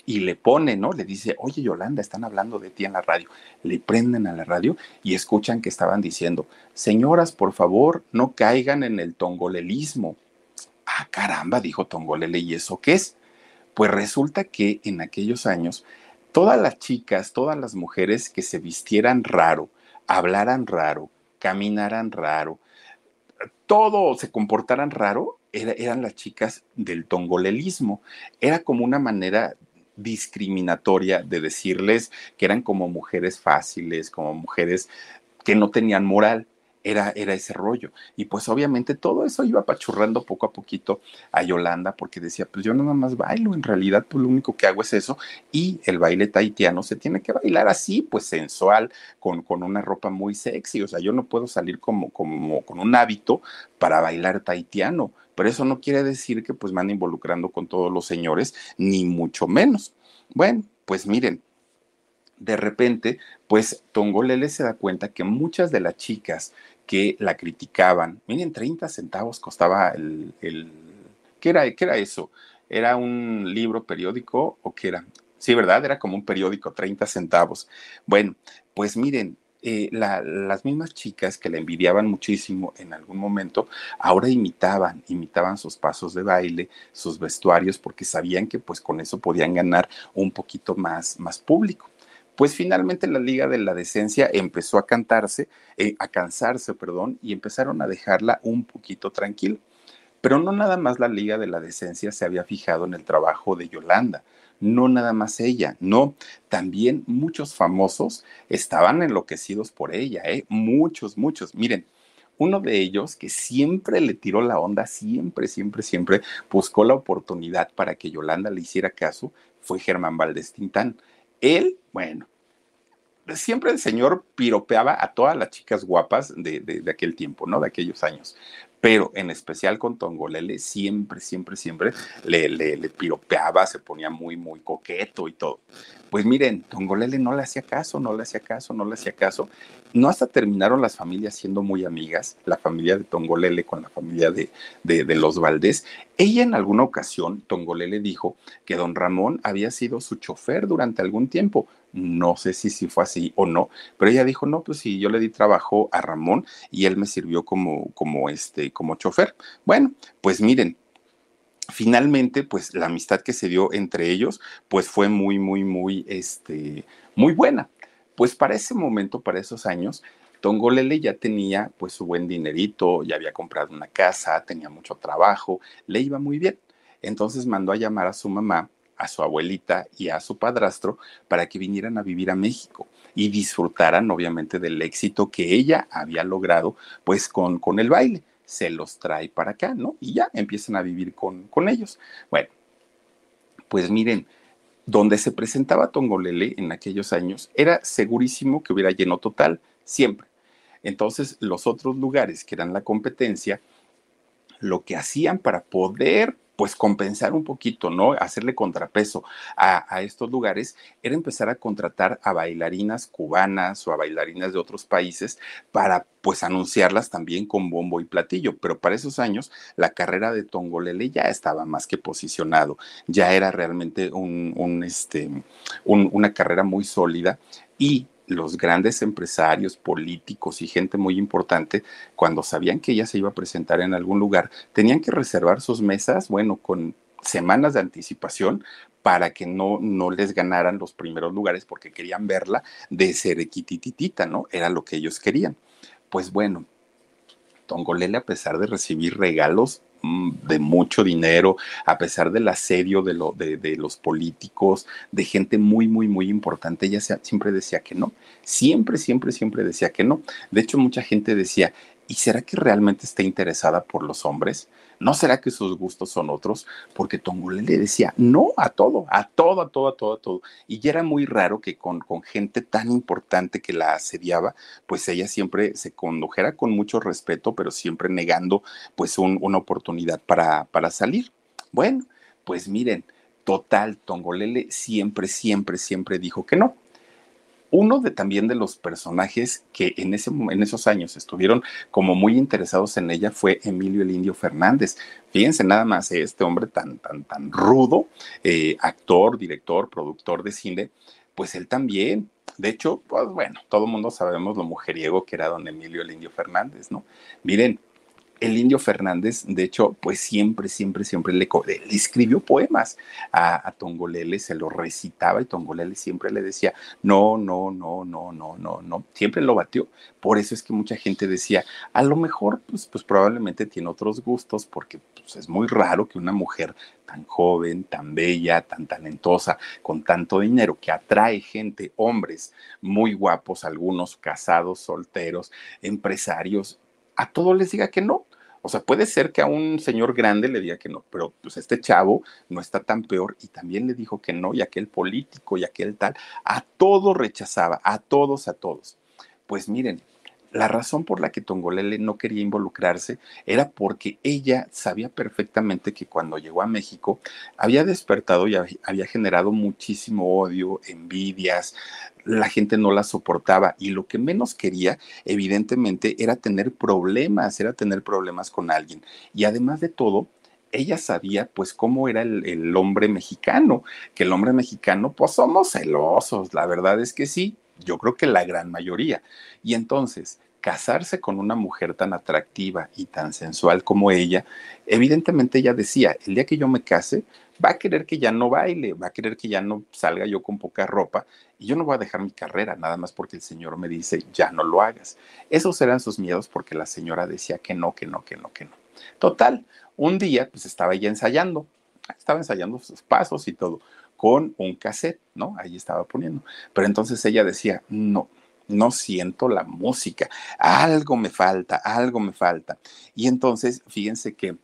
y le pone, ¿no? Le dice, oye Yolanda, están hablando de ti en la radio. Le prenden a la radio y escuchan que estaban diciendo, señoras, por favor, no caigan en el tongolelismo. Ah, caramba, dijo Tongolele, ¿y eso qué es? Pues resulta que en aquellos años, todas las chicas, todas las mujeres que se vistieran raro, hablaran raro, caminaran raro, todo se comportaran raro, eran las chicas del tongolelismo. Era como una manera discriminatoria de decirles que eran como mujeres fáciles, como mujeres que no tenían moral era, ese rollo. Y pues obviamente todo eso iba apachurrando poco a poquito a Yolanda porque decía, pues yo nada más bailo, en realidad pues lo único que hago es eso. Y el baile taitiano se tiene que bailar así, pues sensual, con, con una ropa muy sexy. O sea, yo no puedo salir como, como con un hábito para bailar taitiano. Pero eso no quiere decir que pues me ande involucrando con todos los señores, ni mucho menos. Bueno, pues miren, de repente, pues Tongolele se da cuenta que muchas de las chicas que la criticaban. Miren, 30 centavos costaba el, el ¿qué, era, ¿qué era eso? ¿Era un libro periódico o qué era? Sí, ¿verdad? Era como un periódico, 30 centavos. Bueno, pues miren, eh, las mismas chicas que la envidiaban muchísimo en algún momento, ahora imitaban, imitaban sus pasos de baile, sus vestuarios, porque sabían que pues con eso podían ganar un poquito más, más público. Pues finalmente la Liga de la Decencia empezó a cantarse, eh, a cansarse, perdón, y empezaron a dejarla un poquito tranquila. Pero no nada más la Liga de la Decencia se había fijado en el trabajo de Yolanda, no nada más ella, no, también muchos famosos estaban enloquecidos por ella, ¿eh? muchos, muchos. Miren, uno de ellos que siempre le tiró la onda, siempre, siempre, siempre buscó la oportunidad para que Yolanda le hiciera caso, fue Germán Valdés Tintán. Él, bueno, siempre el señor piropeaba a todas las chicas guapas de, de, aquel tiempo, ¿no? De aquellos años pero en especial con Tongolele siempre, siempre, siempre le, le, le, piropeaba, se ponía muy, muy coqueto y todo. Pues miren, Tongolele no le hacía caso, no le hacía caso, no le hacía caso. No hasta terminaron las familias siendo muy amigas, la familia de Tongolele con la familia de, de, de los Valdés. Ella en alguna ocasión, Tongolele dijo que don Ramón había sido su chofer durante algún tiempo, no sé si, si fue así o no, pero ella dijo, no, pues sí, yo le di trabajo a Ramón y él me sirvió como, como, este, como chofer. Bueno, pues miren, finalmente, pues la amistad que se dio entre ellos, pues fue muy, muy, muy, este, muy buena. Pues para ese momento, para esos años, Tongolele ya tenía pues su buen dinerito, ya había comprado una casa, tenía mucho trabajo, le iba muy bien. Entonces mandó a llamar a su mamá a su abuelita y a su padrastro para que vinieran a vivir a México y disfrutaran obviamente del éxito que ella había logrado pues con, con el baile. Se los trae para acá, ¿no? Y ya empiezan a vivir con, con ellos. Bueno, pues miren, donde se presentaba Tongolele en aquellos años era segurísimo que hubiera lleno total, siempre. Entonces, los otros lugares que eran la competencia, lo que hacían para poder pues compensar un poquito, ¿no? Hacerle contrapeso a, estos lugares, era empezar a contratar a bailarinas cubanas o a bailarinas de otros países para pues anunciarlas también con bombo y platillo. Pero para esos años la carrera de Tongolele ya estaba más que posicionado, ya era realmente un, este, una carrera muy sólida y los grandes empresarios, políticos y gente muy importante, cuando sabían que ella se iba a presentar en algún lugar, tenían que reservar sus mesas, bueno, con semanas de anticipación para que no, no les ganaran los primeros lugares porque querían verla de ser equitititita, ¿no? Era lo que ellos querían. Pues bueno, Tongolele, a pesar de recibir regalos de mucho dinero, a pesar del asedio de, lo, de, de, los políticos, de gente muy, muy, muy importante, ella siempre decía que no, siempre, siempre, siempre decía que no. De hecho, mucha gente decía, ¿y será que realmente está interesada por los hombres? ¿No será que sus gustos son otros? Porque Tongolele le decía no a todo, a todo, a todo, a todo, a todo. Y ya era muy raro que con, con gente tan importante que la asediaba, pues ella siempre se condujera con mucho respeto, pero siempre negando pues una oportunidad para, para salir. Bueno, pues miren, total, Tongolele siempre, siempre, siempre dijo que no uno de también de los personajes que en, ese, en esos años estuvieron como muy interesados en ella fue Emilio el Indio Fernández. Fíjense nada más, este hombre tan, tan, tan rudo, eh, actor, director, productor de cine, pues él también. De hecho, pues bueno, todo el mundo sabemos lo mujeriego que era don Emilio el Indio Fernández, ¿no? Miren, el indio Fernández, de hecho, pues siempre, siempre, siempre le, le escribió poemas a, Tongolele, se lo recitaba y Tongolele siempre le decía, no, no, no, no, no, no, no, siempre lo batió. Por eso es que mucha gente decía, a lo mejor, pues, pues probablemente tiene otros gustos, porque pues, es muy raro que una mujer tan joven, tan bella, tan talentosa, con tanto dinero, que atrae gente, hombres muy guapos, algunos casados, solteros, empresarios, a todos les diga que no. O sea, puede ser que a un señor grande le diga que no, pero pues este chavo no está tan peor y también le dijo que no, y aquel político y aquel tal, a todos rechazaba, a todos, a todos. Pues miren, la razón por la que Tongolele no quería involucrarse era porque ella sabía perfectamente que cuando llegó a México había despertado y había generado muchísimo odio, envidias, la gente no la soportaba y lo que menos quería, evidentemente, era tener problemas, era tener problemas con alguien. Y además de todo, ella sabía pues cómo era el, hombre mexicano, que el hombre mexicano pues somos celosos, la verdad es que sí, yo creo que la gran mayoría. Y entonces, casarse con una mujer tan atractiva y tan sensual como ella, evidentemente ella decía, el día que yo me case, va a querer que ya no baile, va a querer que ya no salga yo con poca ropa y yo no voy a dejar mi carrera nada más porque el señor me dice, ya no lo hagas. Esos eran sus miedos porque la señora decía que no, que no, que no, que no. Total, un día pues estaba ella ensayando, estaba ensayando sus pasos y todo con un cassette, ¿no? Ahí estaba poniendo. Pero entonces ella decía, no, no siento la música, algo me falta, algo me falta. Y entonces, fíjense que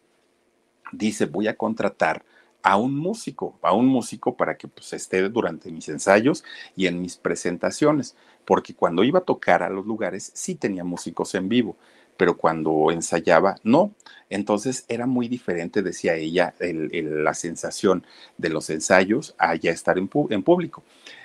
dice, voy a contratar a un músico, a un músico para que pues, esté durante mis ensayos y en mis presentaciones, porque cuando iba a tocar a los lugares sí tenía músicos en vivo, pero cuando ensayaba, no. Entonces era muy diferente, decía ella, la sensación de los ensayos a ya estar en, público.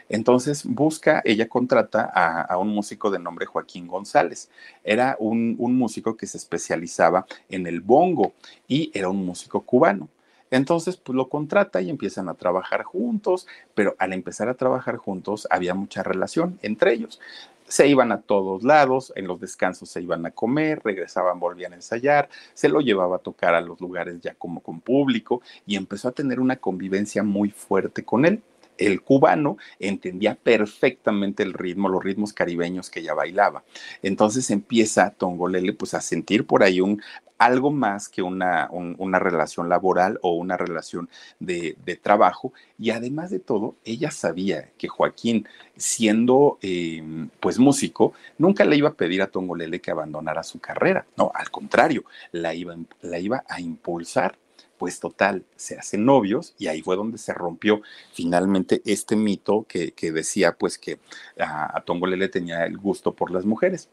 Entonces busca, ella contrata a, un músico de nombre Joaquín González. Era un, un músico que se especializaba en el bongo y era un músico cubano. Entonces, pues lo contrata y empiezan a trabajar juntos, pero al empezar a trabajar juntos había mucha relación entre ellos se iban a todos lados, en los descansos se iban a comer, regresaban, volvían a ensayar, se lo llevaba a tocar a los lugares ya como con público y empezó a tener una convivencia muy fuerte con él. El cubano entendía perfectamente el ritmo, los ritmos caribeños que ella bailaba. Entonces empieza Tongolele pues a sentir por ahí un algo más que una, una relación laboral o una relación de, trabajo. Y además de todo, ella sabía que Joaquín, siendo em, pues músico, nunca le iba a pedir a Tongolele que abandonara su carrera. No, al contrario, la iba, la iba a impulsar pues total, se hacen novios y ahí fue donde se rompió finalmente este mito que, decía pues que a, a Tongolele tenía el gusto por las mujeres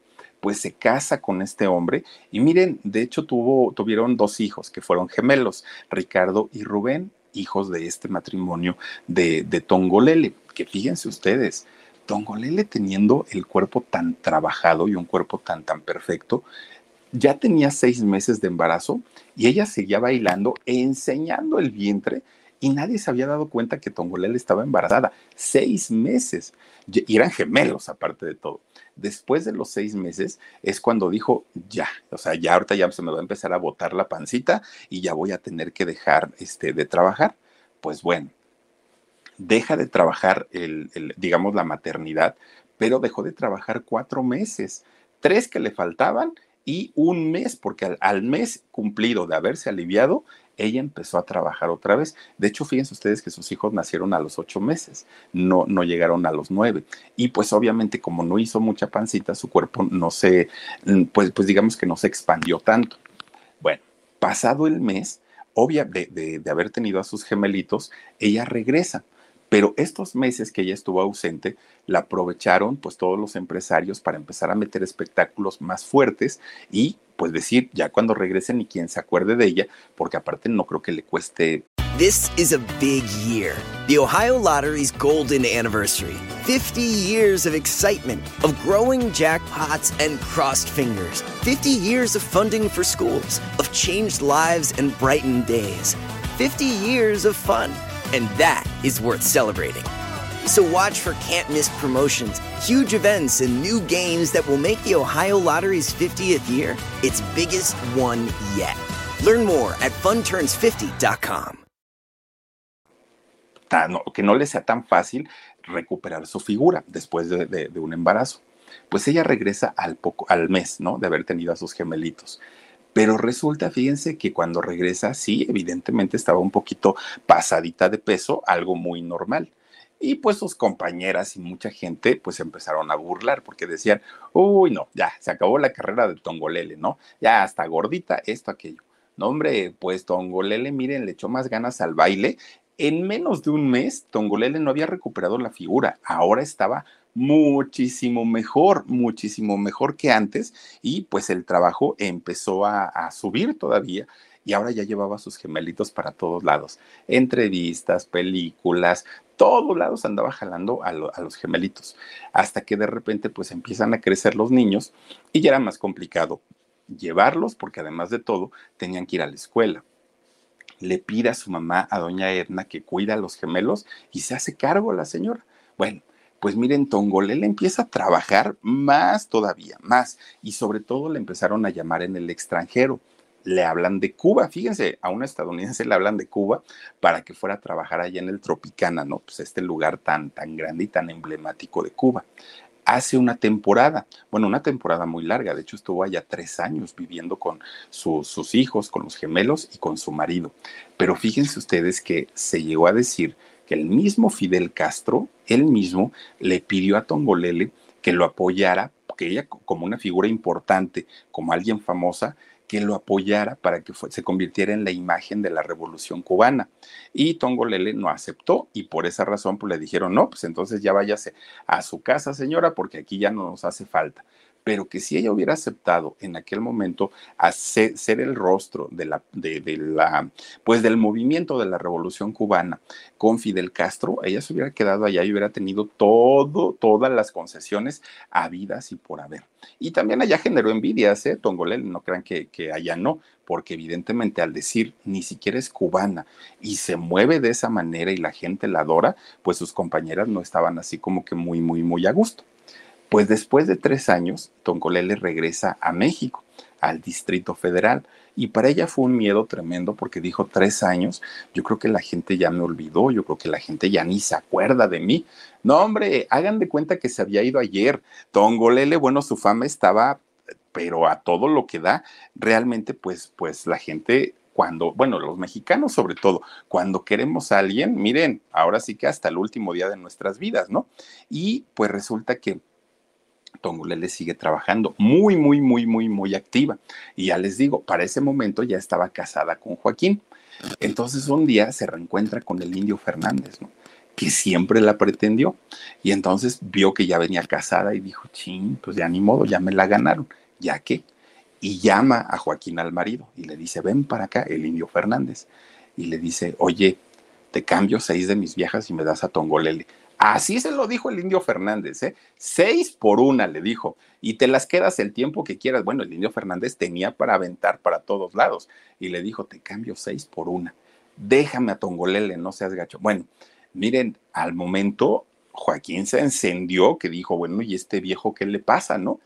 pues se casa con este hombre. Y miren, de hecho tuvo, tuvieron dos hijos que fueron gemelos, Ricardo y Rubén, hijos de este matrimonio de, de Tongolele, que fíjense ustedes, Tongolele teniendo el cuerpo tan trabajado y un cuerpo tan, tan perfecto, ya tenía seis meses de embarazo y ella seguía bailando, enseñando el vientre y nadie se había dado cuenta que Tongolele estaba embarazada. Seis meses. Y eran gemelos, aparte de todo después de los seis meses es cuando dijo, ya, o sea, ya ahorita ya se me va a empezar a botar la pancita y ya voy a tener que dejar este, de trabajar. Pues bueno, deja de trabajar, el, digamos, la maternidad, pero dejó de trabajar cuatro meses, tres que le faltaban y un mes, porque al mes cumplido de haberse aliviado, ella empezó a trabajar otra vez. De hecho, fíjense ustedes que sus hijos nacieron a los ocho meses, no, no llegaron a los nueve. Y pues obviamente como no hizo mucha pancita, su cuerpo no se, mm, pues, pues digamos que no se expandió tanto. Bueno, pasado el mes, obvia de, de haber tenido a sus gemelitos, ella regresa. Pero estos meses que ella estuvo ausente, la aprovecharon pues todos los empresarios para empezar a meter espectáculos más fuertes y pues decir ya cuando regresen y quien se acuerde de ella, porque aparte no creo que le cueste. This is a big year. The Ohio Lottery's golden anniversary. 50 years of excitement, of growing jackpots and crossed fingers. 50 years of funding for schools, of changed lives and brightened days. 50 years of fun. And that is worth celebrating. So watch for can't miss promotions, huge events, and new games that will make the Ohio Lottery's 50th year its biggest one yet. Learn more at funturns50.com. No, que no le sea tan fácil recuperar su figura después de, de, de un embarazo. Pues ella regresa al, poco, al mes, ¿no? De haber tenido a sus gemelitos. Pero resulta, fíjense que cuando regresa, sí, evidentemente estaba un poquito pasadita de peso, algo muy normal. Y pues sus compañeras y mucha gente pues empezaron a burlar porque decían, uy, no, ya, se acabó la carrera de Tongolele, ¿no? Ya hasta gordita, esto, aquello. No, hombre, pues Tongolele, miren, le echó más ganas al baile. En menos de un mes, Tongolele no había recuperado la figura, ahora estaba muchísimo mejor, muchísimo mejor que antes y pues el trabajo empezó a, a subir todavía y ahora ya llevaba sus gemelitos para todos lados, entrevistas, películas, todos lados andaba jalando a, los gemelitos, hasta que de repente pues empiezan a crecer los niños y ya era más complicado llevarlos porque además de todo tenían que ir a la escuela. Le pide a su mamá, a doña Edna, que cuida a los gemelos y se hace cargo la señora. Bueno, pues miren, Tongolele empieza a trabajar más todavía, más, y sobre todo le empezaron a llamar en el extranjero le hablan de Cuba. Fíjense, a una estadounidense le hablan de Cuba para que fuera a trabajar allá en el Tropicana, ¿no? Pues este lugar tan, tan grande y tan emblemático de Cuba. Hace una temporada, bueno, una temporada muy larga, de hecho estuvo allá tres años viviendo con sus hijos, con los gemelos y con su marido. Pero fíjense ustedes que se llegó a decir que el mismo Fidel Castro, él mismo, le pidió a Tongolele que lo apoyara, que ella como una figura importante, como alguien famosa, que lo apoyara para que se convirtiera en la imagen de la revolución cubana. Y Tongolele no aceptó y por esa razón pues, le dijeron, no, pues entonces ya váyase a su casa, señora, porque aquí ya no nos hace falta pero que si ella hubiera aceptado en aquel momento ser, ser el rostro de la, de, la, pues del movimiento de la revolución cubana con Fidel Castro, ella se hubiera quedado allá y hubiera tenido todo, todas las concesiones habidas y por haber. Y también allá generó envidias, ¿eh? Tongolel, no crean que, que allá no, porque evidentemente al decir ni siquiera es cubana y se mueve de esa manera y la gente la adora, pues sus compañeras no estaban así como que muy, muy, muy a gusto. Pues después de tres años, Tongolele regresa a México, al Distrito Federal, y para ella fue un miedo tremendo porque dijo tres años, yo creo que la gente ya me olvidó, yo creo que la gente ya ni se acuerda de mí. No, hombre, hagan de cuenta que se había ido ayer. Tongolele, bueno, su fama estaba, pero a todo lo que da, realmente pues, pues la gente cuando, bueno, los mexicanos sobre todo, cuando queremos a alguien, miren, ahora sí que hasta el último día de nuestras vidas, ¿no? Y pues resulta que Tongolele sigue trabajando muy, muy, muy, muy, muy activa. Y ya les digo, para ese momento ya estaba casada con Joaquín. Entonces un día se reencuentra con el indio Fernández, ¿no? que siempre la pretendió. Y entonces vio que ya venía casada y dijo, ching, pues ya ni modo, ya me la ganaron, ya que. Y llama a Joaquín al marido y le dice, ven para acá, el indio Fernández. Y le dice, oye, te cambio seis de mis viejas y me das a Tongolele. Así se lo dijo el indio Fernández, ¿eh? Seis por una, le dijo, y te las quedas el tiempo que quieras. Bueno, el indio Fernández tenía para aventar para todos lados y le dijo, te cambio seis por una. Déjame a Tongolele, no seas gacho. Bueno, miren, al momento Joaquín se encendió, que dijo, bueno, ¿y este viejo qué le pasa, no?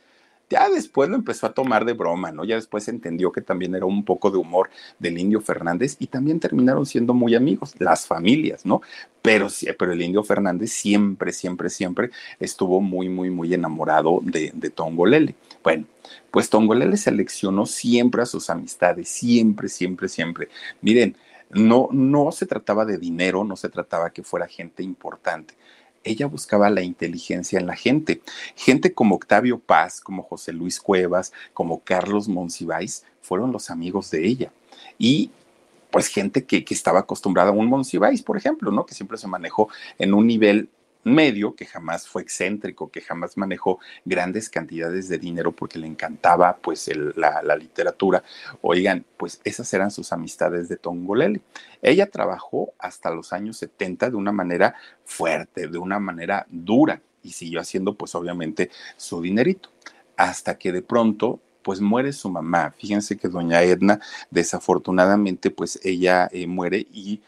Ya después lo empezó a tomar de broma, ¿no? Ya después entendió que también era un poco de humor del Indio Fernández y también terminaron siendo muy amigos, las familias, ¿no? Pero, pero el Indio Fernández siempre, siempre, siempre estuvo muy, muy, muy enamorado de, de Tongolele. Bueno, pues Tongolele seleccionó siempre a sus amistades, siempre, siempre, siempre. Miren, no, no se trataba de dinero, no se trataba que fuera gente importante ella buscaba la inteligencia en la gente. Gente como Octavio Paz, como José Luis Cuevas, como Carlos Monsiváis, fueron los amigos de ella. Y pues gente que, que estaba acostumbrada a un Monsiváis, por ejemplo, ¿no? Que siempre se manejó en un nivel medio, que jamás fue excéntrico, que jamás manejó grandes cantidades de dinero porque le encantaba pues la, literatura. Oigan, pues esas eran sus amistades de Tongolele. Ella trabajó hasta los años 70 de una manera fuerte, de una manera dura y siguió haciendo pues obviamente su dinerito. Hasta que de pronto pues muere su mamá. Fíjense que doña Edna, desafortunadamente, pues ella eh, muere y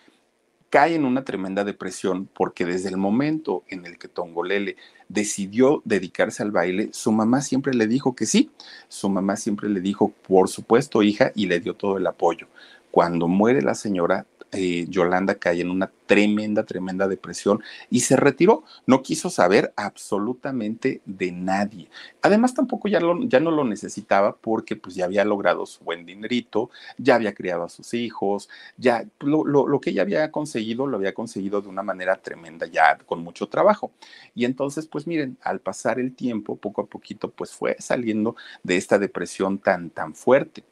cae en una tremenda depresión porque desde el momento en el que Tongolele decidió dedicarse al baile, su mamá siempre le dijo que sí, su mamá siempre le dijo, por supuesto, hija, y le dio todo el apoyo. Cuando muere la señora, eh, Yolanda cae en una tremenda, tremenda depresión y se retiró. No quiso saber absolutamente de nadie. Además, tampoco ya, ya no lo necesitaba porque pues ya había logrado su buen dinerito, ya había criado a sus hijos, ya lo, lo que ella había conseguido, lo había conseguido de una manera tremenda, ya con mucho trabajo. Y entonces, pues miren, al pasar el tiempo, poco a poquito, pues fue saliendo de esta depresión tan, tan fuerte.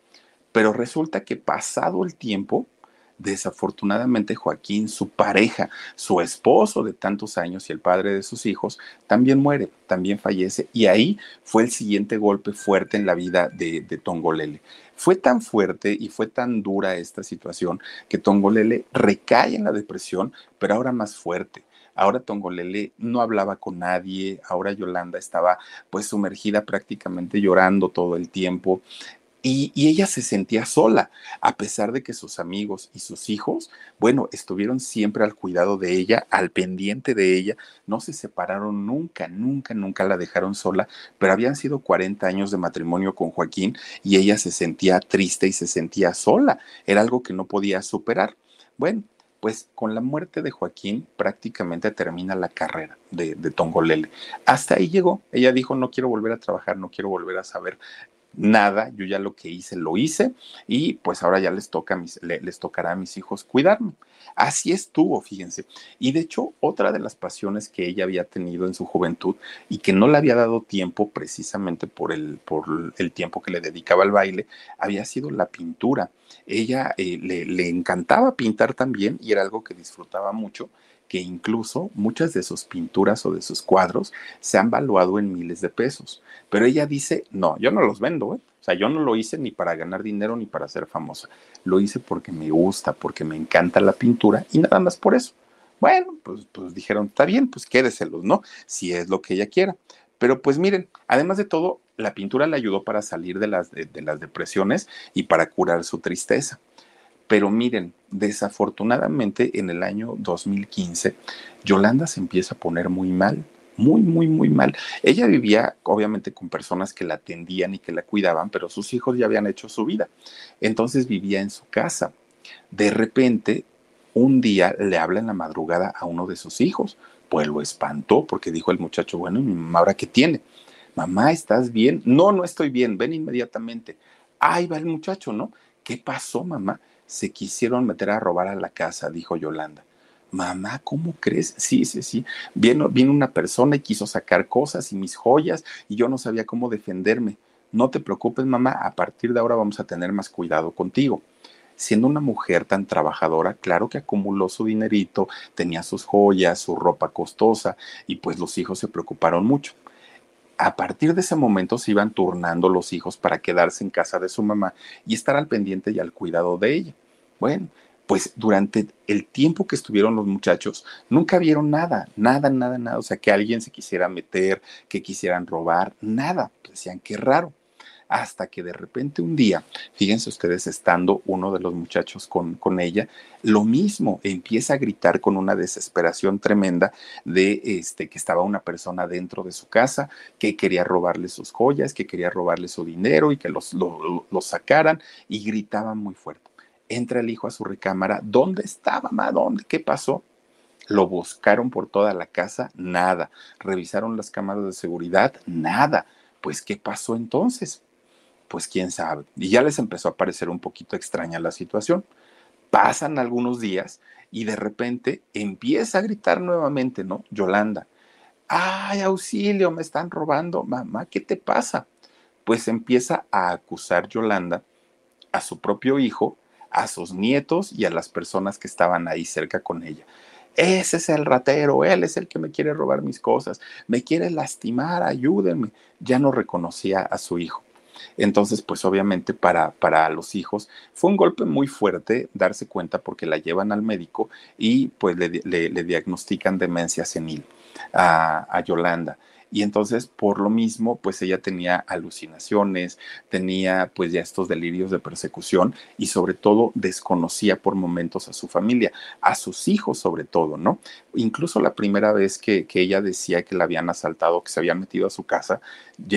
Pero resulta que pasado el tiempo, Desafortunadamente, Joaquín, su pareja, su esposo de tantos años y el padre de sus hijos, también muere, también fallece. Y ahí fue el siguiente golpe fuerte en la vida de, de Tongolele. Fue tan fuerte y fue tan dura esta situación que Tongolele recae en la depresión, pero ahora más fuerte. Ahora Tongolele no hablaba con nadie, ahora Yolanda estaba pues sumergida prácticamente llorando todo el tiempo. Y, ella se sentía sola, a pesar de que sus amigos y sus hijos, bueno, estuvieron siempre al cuidado de ella, al pendiente de ella, no se separaron nunca, nunca, nunca la dejaron sola, pero habían sido 40 años de matrimonio con Joaquín y ella se sentía triste y se sentía sola, era algo que no podía superar. Bueno, pues con la muerte de Joaquín prácticamente termina la carrera de, de, Tongolele. Hasta ahí llegó. Ella dijo, no quiero volver a trabajar, no quiero volver a saber nada, yo ya lo que hice lo hice y pues ahora ya les toca mis, les tocará a mis hijos cuidarme. Así estuvo, fíjense. Y de hecho, otra de las pasiones que ella había tenido en su juventud y que no le había dado tiempo precisamente por el, por el tiempo que le dedicaba al baile, había sido la pintura. Ella eh, le, le encantaba pintar también y era algo que disfrutaba mucho que incluso muchas de sus pinturas o de sus cuadros se han valuado en miles de pesos. Pero ella dice, no, yo no los vendo, ¿eh? O sea, yo no lo hice ni para ganar dinero ni para ser famosa. Lo hice porque me gusta, porque me encanta la pintura y nada más por eso. Bueno, pues, pues dijeron, está bien, pues quédeselos, ¿no? Si es lo que ella quiera. Pero pues miren, además de todo, la pintura le ayudó para salir de las, de las depresiones y para curar su tristeza. Pero miren, desafortunadamente en el año 2015, Yolanda se empieza a poner muy mal, muy, muy, muy mal. Ella vivía obviamente con personas que la atendían y que la cuidaban, pero sus hijos ya habían hecho su vida. Entonces vivía en su casa. De repente, un día le habla en la madrugada a uno de sus hijos, pues lo espantó porque dijo el muchacho, bueno, ¿y mi mamá ahora qué tiene? Mamá, ¿estás bien? No, no estoy bien, ven inmediatamente. Ahí va el muchacho, ¿no? ¿Qué pasó, mamá? Se quisieron meter a robar a la casa, dijo Yolanda. Mamá, ¿cómo crees? Sí, sí, sí. Vino, una persona y quiso sacar cosas y mis joyas y yo no sabía cómo defenderme. No te preocupes, mamá, a partir de ahora vamos a tener más cuidado contigo. Siendo una mujer tan trabajadora, claro que acumuló su dinerito, tenía sus joyas, su ropa costosa y pues los hijos se preocuparon mucho a partir de ese momento se iban turnando los hijos para quedarse en casa de su mamá y estar al pendiente y al cuidado de ella. Bueno, pues durante el tiempo que estuvieron los muchachos, nunca vieron nada, nada, nada, nada. O sea, que alguien se quisiera meter, que quisieran robar, nada. Decían, qué raro hasta que de repente un día, fíjense ustedes, estando uno de los muchachos con, con ella, lo mismo, empieza a gritar con una desesperación tremenda de este, que estaba una persona dentro de su casa, que quería robarle sus joyas, que quería robarle su dinero y que los, los sacaran y gritaba muy fuerte. Entra el hijo a su recámara, ¿dónde estaba, mamá? ¿Dónde? ¿Qué pasó? Lo buscaron por toda la casa, nada. Revisaron las cámaras de seguridad, nada. Pues, ¿qué pasó entonces? Pues quién sabe. Y ya les empezó a parecer un poquito extraña la situación. Pasan algunos días y de repente empieza a gritar nuevamente, ¿no? Yolanda, ay, auxilio, me están robando, mamá, ¿qué te pasa? Pues empieza a acusar Yolanda a su propio hijo, a sus nietos y a las personas que estaban ahí cerca con ella. Ese es el ratero, él es el que me quiere robar mis cosas, me quiere lastimar, ayúdenme. Ya no reconocía a su hijo. Entonces, pues obviamente para, para los hijos fue un golpe muy fuerte darse cuenta porque la llevan al médico y pues le, le, diagnostican demencia senil a, a Yolanda y entonces por lo mismo pues ella tenía alucinaciones, tenía pues ya estos delirios de persecución y sobre todo desconocía por momentos a su familia, a sus hijos sobre todo, ¿no? Incluso la primera vez que, que ella decía que la habían asaltado, que se habían metido a su casa,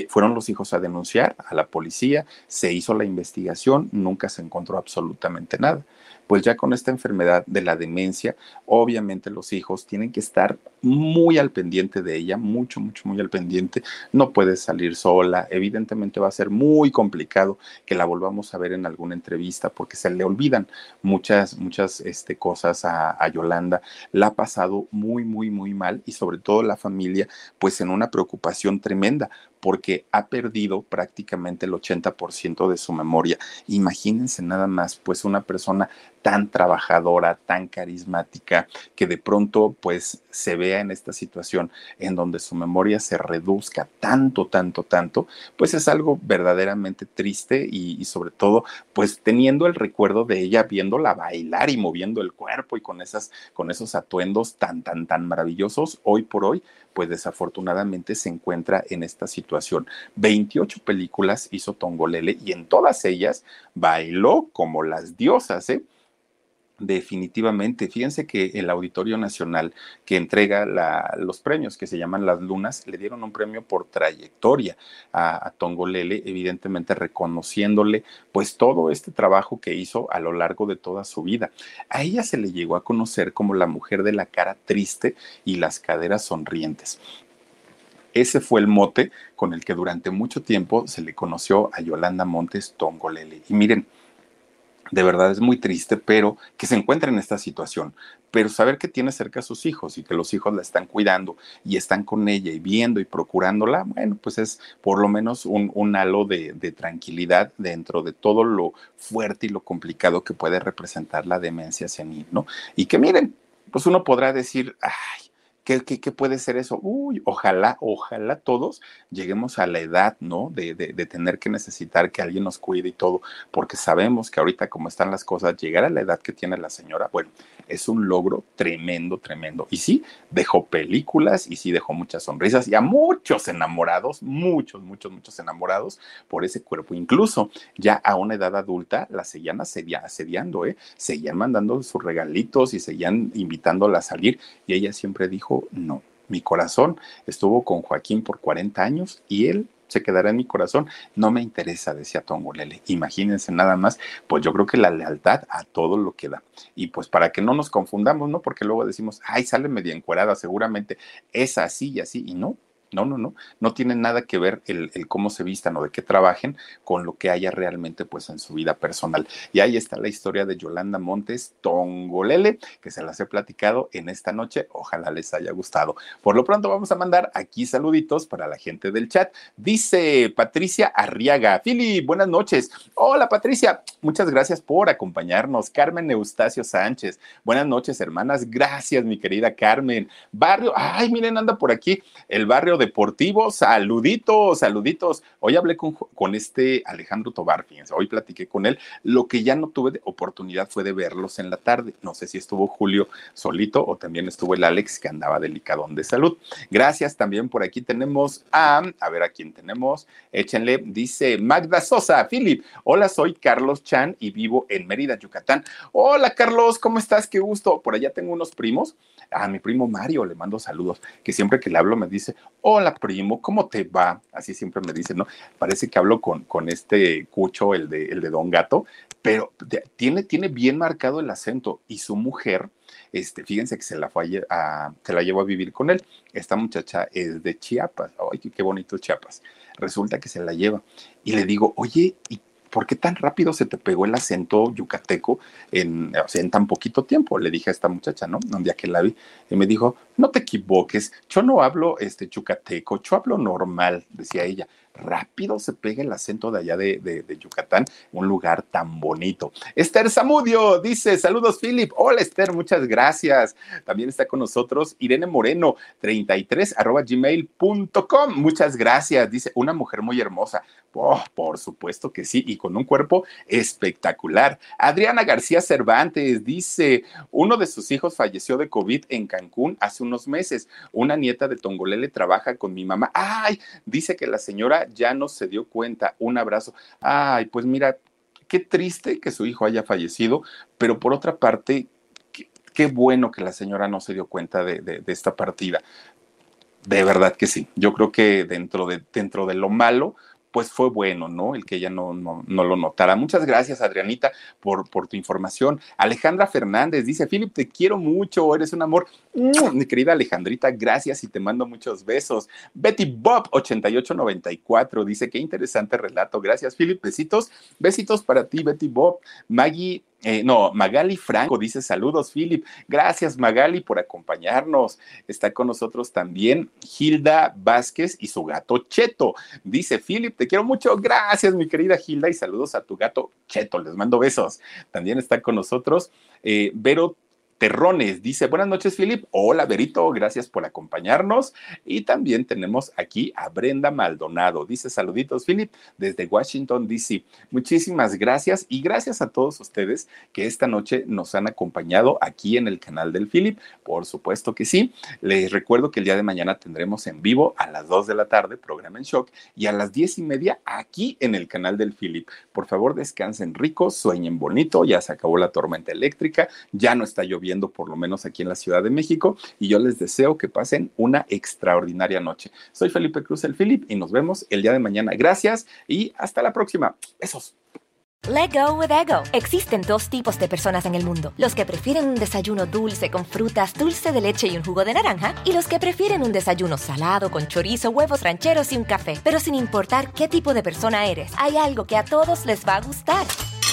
fueron los hijos a denunciar a la policía, se hizo la investigación, nunca se encontró absolutamente nada pues ya con esta enfermedad de la demencia, obviamente los hijos tienen que estar muy al pendiente de ella, mucho, mucho, muy al pendiente. No puede salir sola, evidentemente va a ser muy complicado que la volvamos a ver en alguna entrevista porque se le olvidan muchas, muchas este, cosas a, a Yolanda. La ha pasado muy, muy, muy mal y sobre todo la familia, pues en una preocupación tremenda porque ha perdido prácticamente el 80% de su memoria. Imagínense nada más, pues una persona tan trabajadora, tan carismática, que de pronto pues se vea en esta situación en donde su memoria se reduzca tanto, tanto, tanto, pues es algo verdaderamente triste y, sobre todo pues teniendo el recuerdo de ella viéndola bailar y moviendo el cuerpo y con, esas, con esos atuendos tan, tan, tan maravillosos, hoy por hoy pues desafortunadamente se encuentra en esta situación. 28 películas hizo Tongolele y en todas ellas bailó como las diosas, ¿eh? Definitivamente. Fíjense que el Auditorio Nacional que entrega los premios que se llaman las lunas, le dieron un premio por trayectoria a, Tongolele, evidentemente reconociéndole pues todo este trabajo que hizo a lo largo de toda su vida. A ella se le llegó a conocer como la mujer de la cara triste y las caderas sonrientes. Ese fue el mote con el que durante mucho tiempo se le conoció a Yolanda Montes Tongolele. Y miren, de verdad es muy triste, pero que se encuentre en esta situación. Pero saber que tiene cerca a sus hijos y que los hijos la están cuidando y están con ella y viendo y procurándola, bueno, pues es por lo menos un, halo de, de, tranquilidad dentro de todo lo fuerte y lo complicado que puede representar la demencia senil, ¿no? Y que miren, pues uno podrá decir, ay, ¿Qué, puede ser eso? Uy, ojalá, ojalá todos lleguemos a la edad, ¿no? De, de, de, tener que necesitar que alguien nos cuide y todo, porque sabemos que ahorita como están las cosas, llegar a la edad que tiene la señora, bueno, es un logro tremendo, tremendo. Y sí, dejó películas y sí dejó muchas sonrisas y a muchos enamorados, muchos, muchos, muchos enamorados por ese cuerpo. Incluso ya a una edad adulta la seguían asediando, ¿eh? Seguían mandando sus regalitos y seguían invitándola a salir y ella siempre dijo, no. Mi corazón estuvo con Joaquín por 40 años y él se quedará en mi corazón. No me interesa, decía Tongolele. Imagínense nada más, pues yo creo que la lealtad a todo lo que da. Y pues para que no nos confundamos, ¿no? Porque luego decimos, ay, sale media encuerada, seguramente es así y así, y no, no, no, no. No tiene nada que ver el, cómo se vistan o de qué trabajen con lo que haya realmente pues en su vida personal. Y ahí está la historia de Yolanda Montes Tongolele, que se las he platicado en esta noche. Ojalá les haya gustado. Por lo pronto vamos a mandar aquí saluditos para la gente del chat. Dice Patricia Arriaga. Fili, buenas noches. Hola Patricia, muchas gracias por acompañarnos. Carmen Eustacio Sánchez. Buenas noches, hermanas. Gracias, mi querida Carmen. Barrio, ay, miren, anda por aquí el barrio deportivo. Saluditos, saluditos. Hoy hablé con, con este Alejandro Tobar, fíjense, hoy platiqué con él. Lo que ya no tuve oportunidad fue de verlos en la tarde. No sé si estuvo Julio solito o también estuvo el Alex que andaba delicadón de salud. Gracias también por aquí tenemos a, a ver a quién tenemos, échenle, dice Magda Sosa, Philip, hola, soy Carlos Chan y vivo en Mérida, Yucatán. Hola Carlos, ¿cómo estás? Qué gusto. Por allá tengo unos primos. A mi primo Mario le mando saludos, que siempre que le hablo me dice, hola primo, ¿cómo te va? Así siempre me dicen, ¿no? Parece que hablo con, con este cucho, el de, el de Don Gato, pero tiene, tiene bien marcado el acento y su mujer, este, fíjense que se la, fue a, se la llevó a vivir con él. Esta muchacha es de Chiapas, ay, qué bonito Chiapas. Resulta que se la lleva y le digo, oye, ¿y ¿por qué tan rápido se te pegó el acento yucateco en, en tan poquito tiempo? Le dije a esta muchacha, ¿no? Un día que la vi, y me dijo, no te equivoques, yo no hablo este yucateco, yo hablo normal, decía ella rápido se pega el acento de allá de, Yucatán, un lugar tan bonito. Esther Zamudio dice, saludos Philip, hola Esther, muchas gracias. También está con nosotros Irene Moreno, 33 arroba gmail.com, muchas gracias, dice, una mujer muy hermosa. Oh, por supuesto que sí, y con un cuerpo espectacular. Adriana García Cervantes dice, uno de sus hijos falleció de COVID en Cancún hace unos meses. Una nieta de Tongolele trabaja con mi mamá. Ay, dice que la señora ya no se dio cuenta. Un abrazo. Ay, pues mira, qué triste que su hijo haya fallecido, pero por otra parte, qué, bueno que la señora no se dio cuenta de, esta partida. De verdad que sí. Yo creo que dentro de, dentro de lo malo, pues fue bueno, ¿no? El que ella no, no, lo notara. Muchas gracias, Adrianita, por, por tu información. Alejandra Fernández dice, Philip, te quiero mucho, eres un amor. Mi querida Alejandrita, gracias y te mando muchos besos. Betty Bob 8894 dice, qué interesante relato. Gracias, Philip. Besitos, besitos para ti, Betty Bob. Maggie eh, no, Magali Franco dice saludos, Philip. Gracias, Magali, por acompañarnos. Está con nosotros también Hilda Vázquez y su gato Cheto. Dice, Philip, te quiero mucho. Gracias, mi querida Hilda, y saludos a tu gato Cheto. Les mando besos. También está con nosotros eh, Vero Terrones dice, buenas noches, Philip. Hola, Berito, gracias por acompañarnos. Y también tenemos aquí a Brenda Maldonado. Dice, saluditos, Philip, desde Washington, D.C. Muchísimas gracias y gracias a todos ustedes que esta noche nos han acompañado aquí en el canal del Philip. Por supuesto que sí. Les recuerdo que el día de mañana tendremos en vivo a las 2 de la tarde, programa en shock, y a las 10 y media aquí en el canal del Philip. Por favor, descansen ricos, sueñen bonito. Ya se acabó la tormenta eléctrica, ya no está lloviendo por lo menos aquí en la Ciudad de México, y yo les deseo que pasen una extraordinaria noche. Soy Felipe Cruz el Philip y nos vemos el día de mañana. Gracias y hasta la próxima. Besos. Let go with ego. Existen dos tipos de personas en el mundo: los que prefieren un desayuno dulce con frutas, dulce de leche y un jugo de naranja, y los que prefieren un desayuno salado con chorizo, huevos rancheros y un café. Pero sin importar qué tipo de persona eres, hay algo que a todos les va a gustar.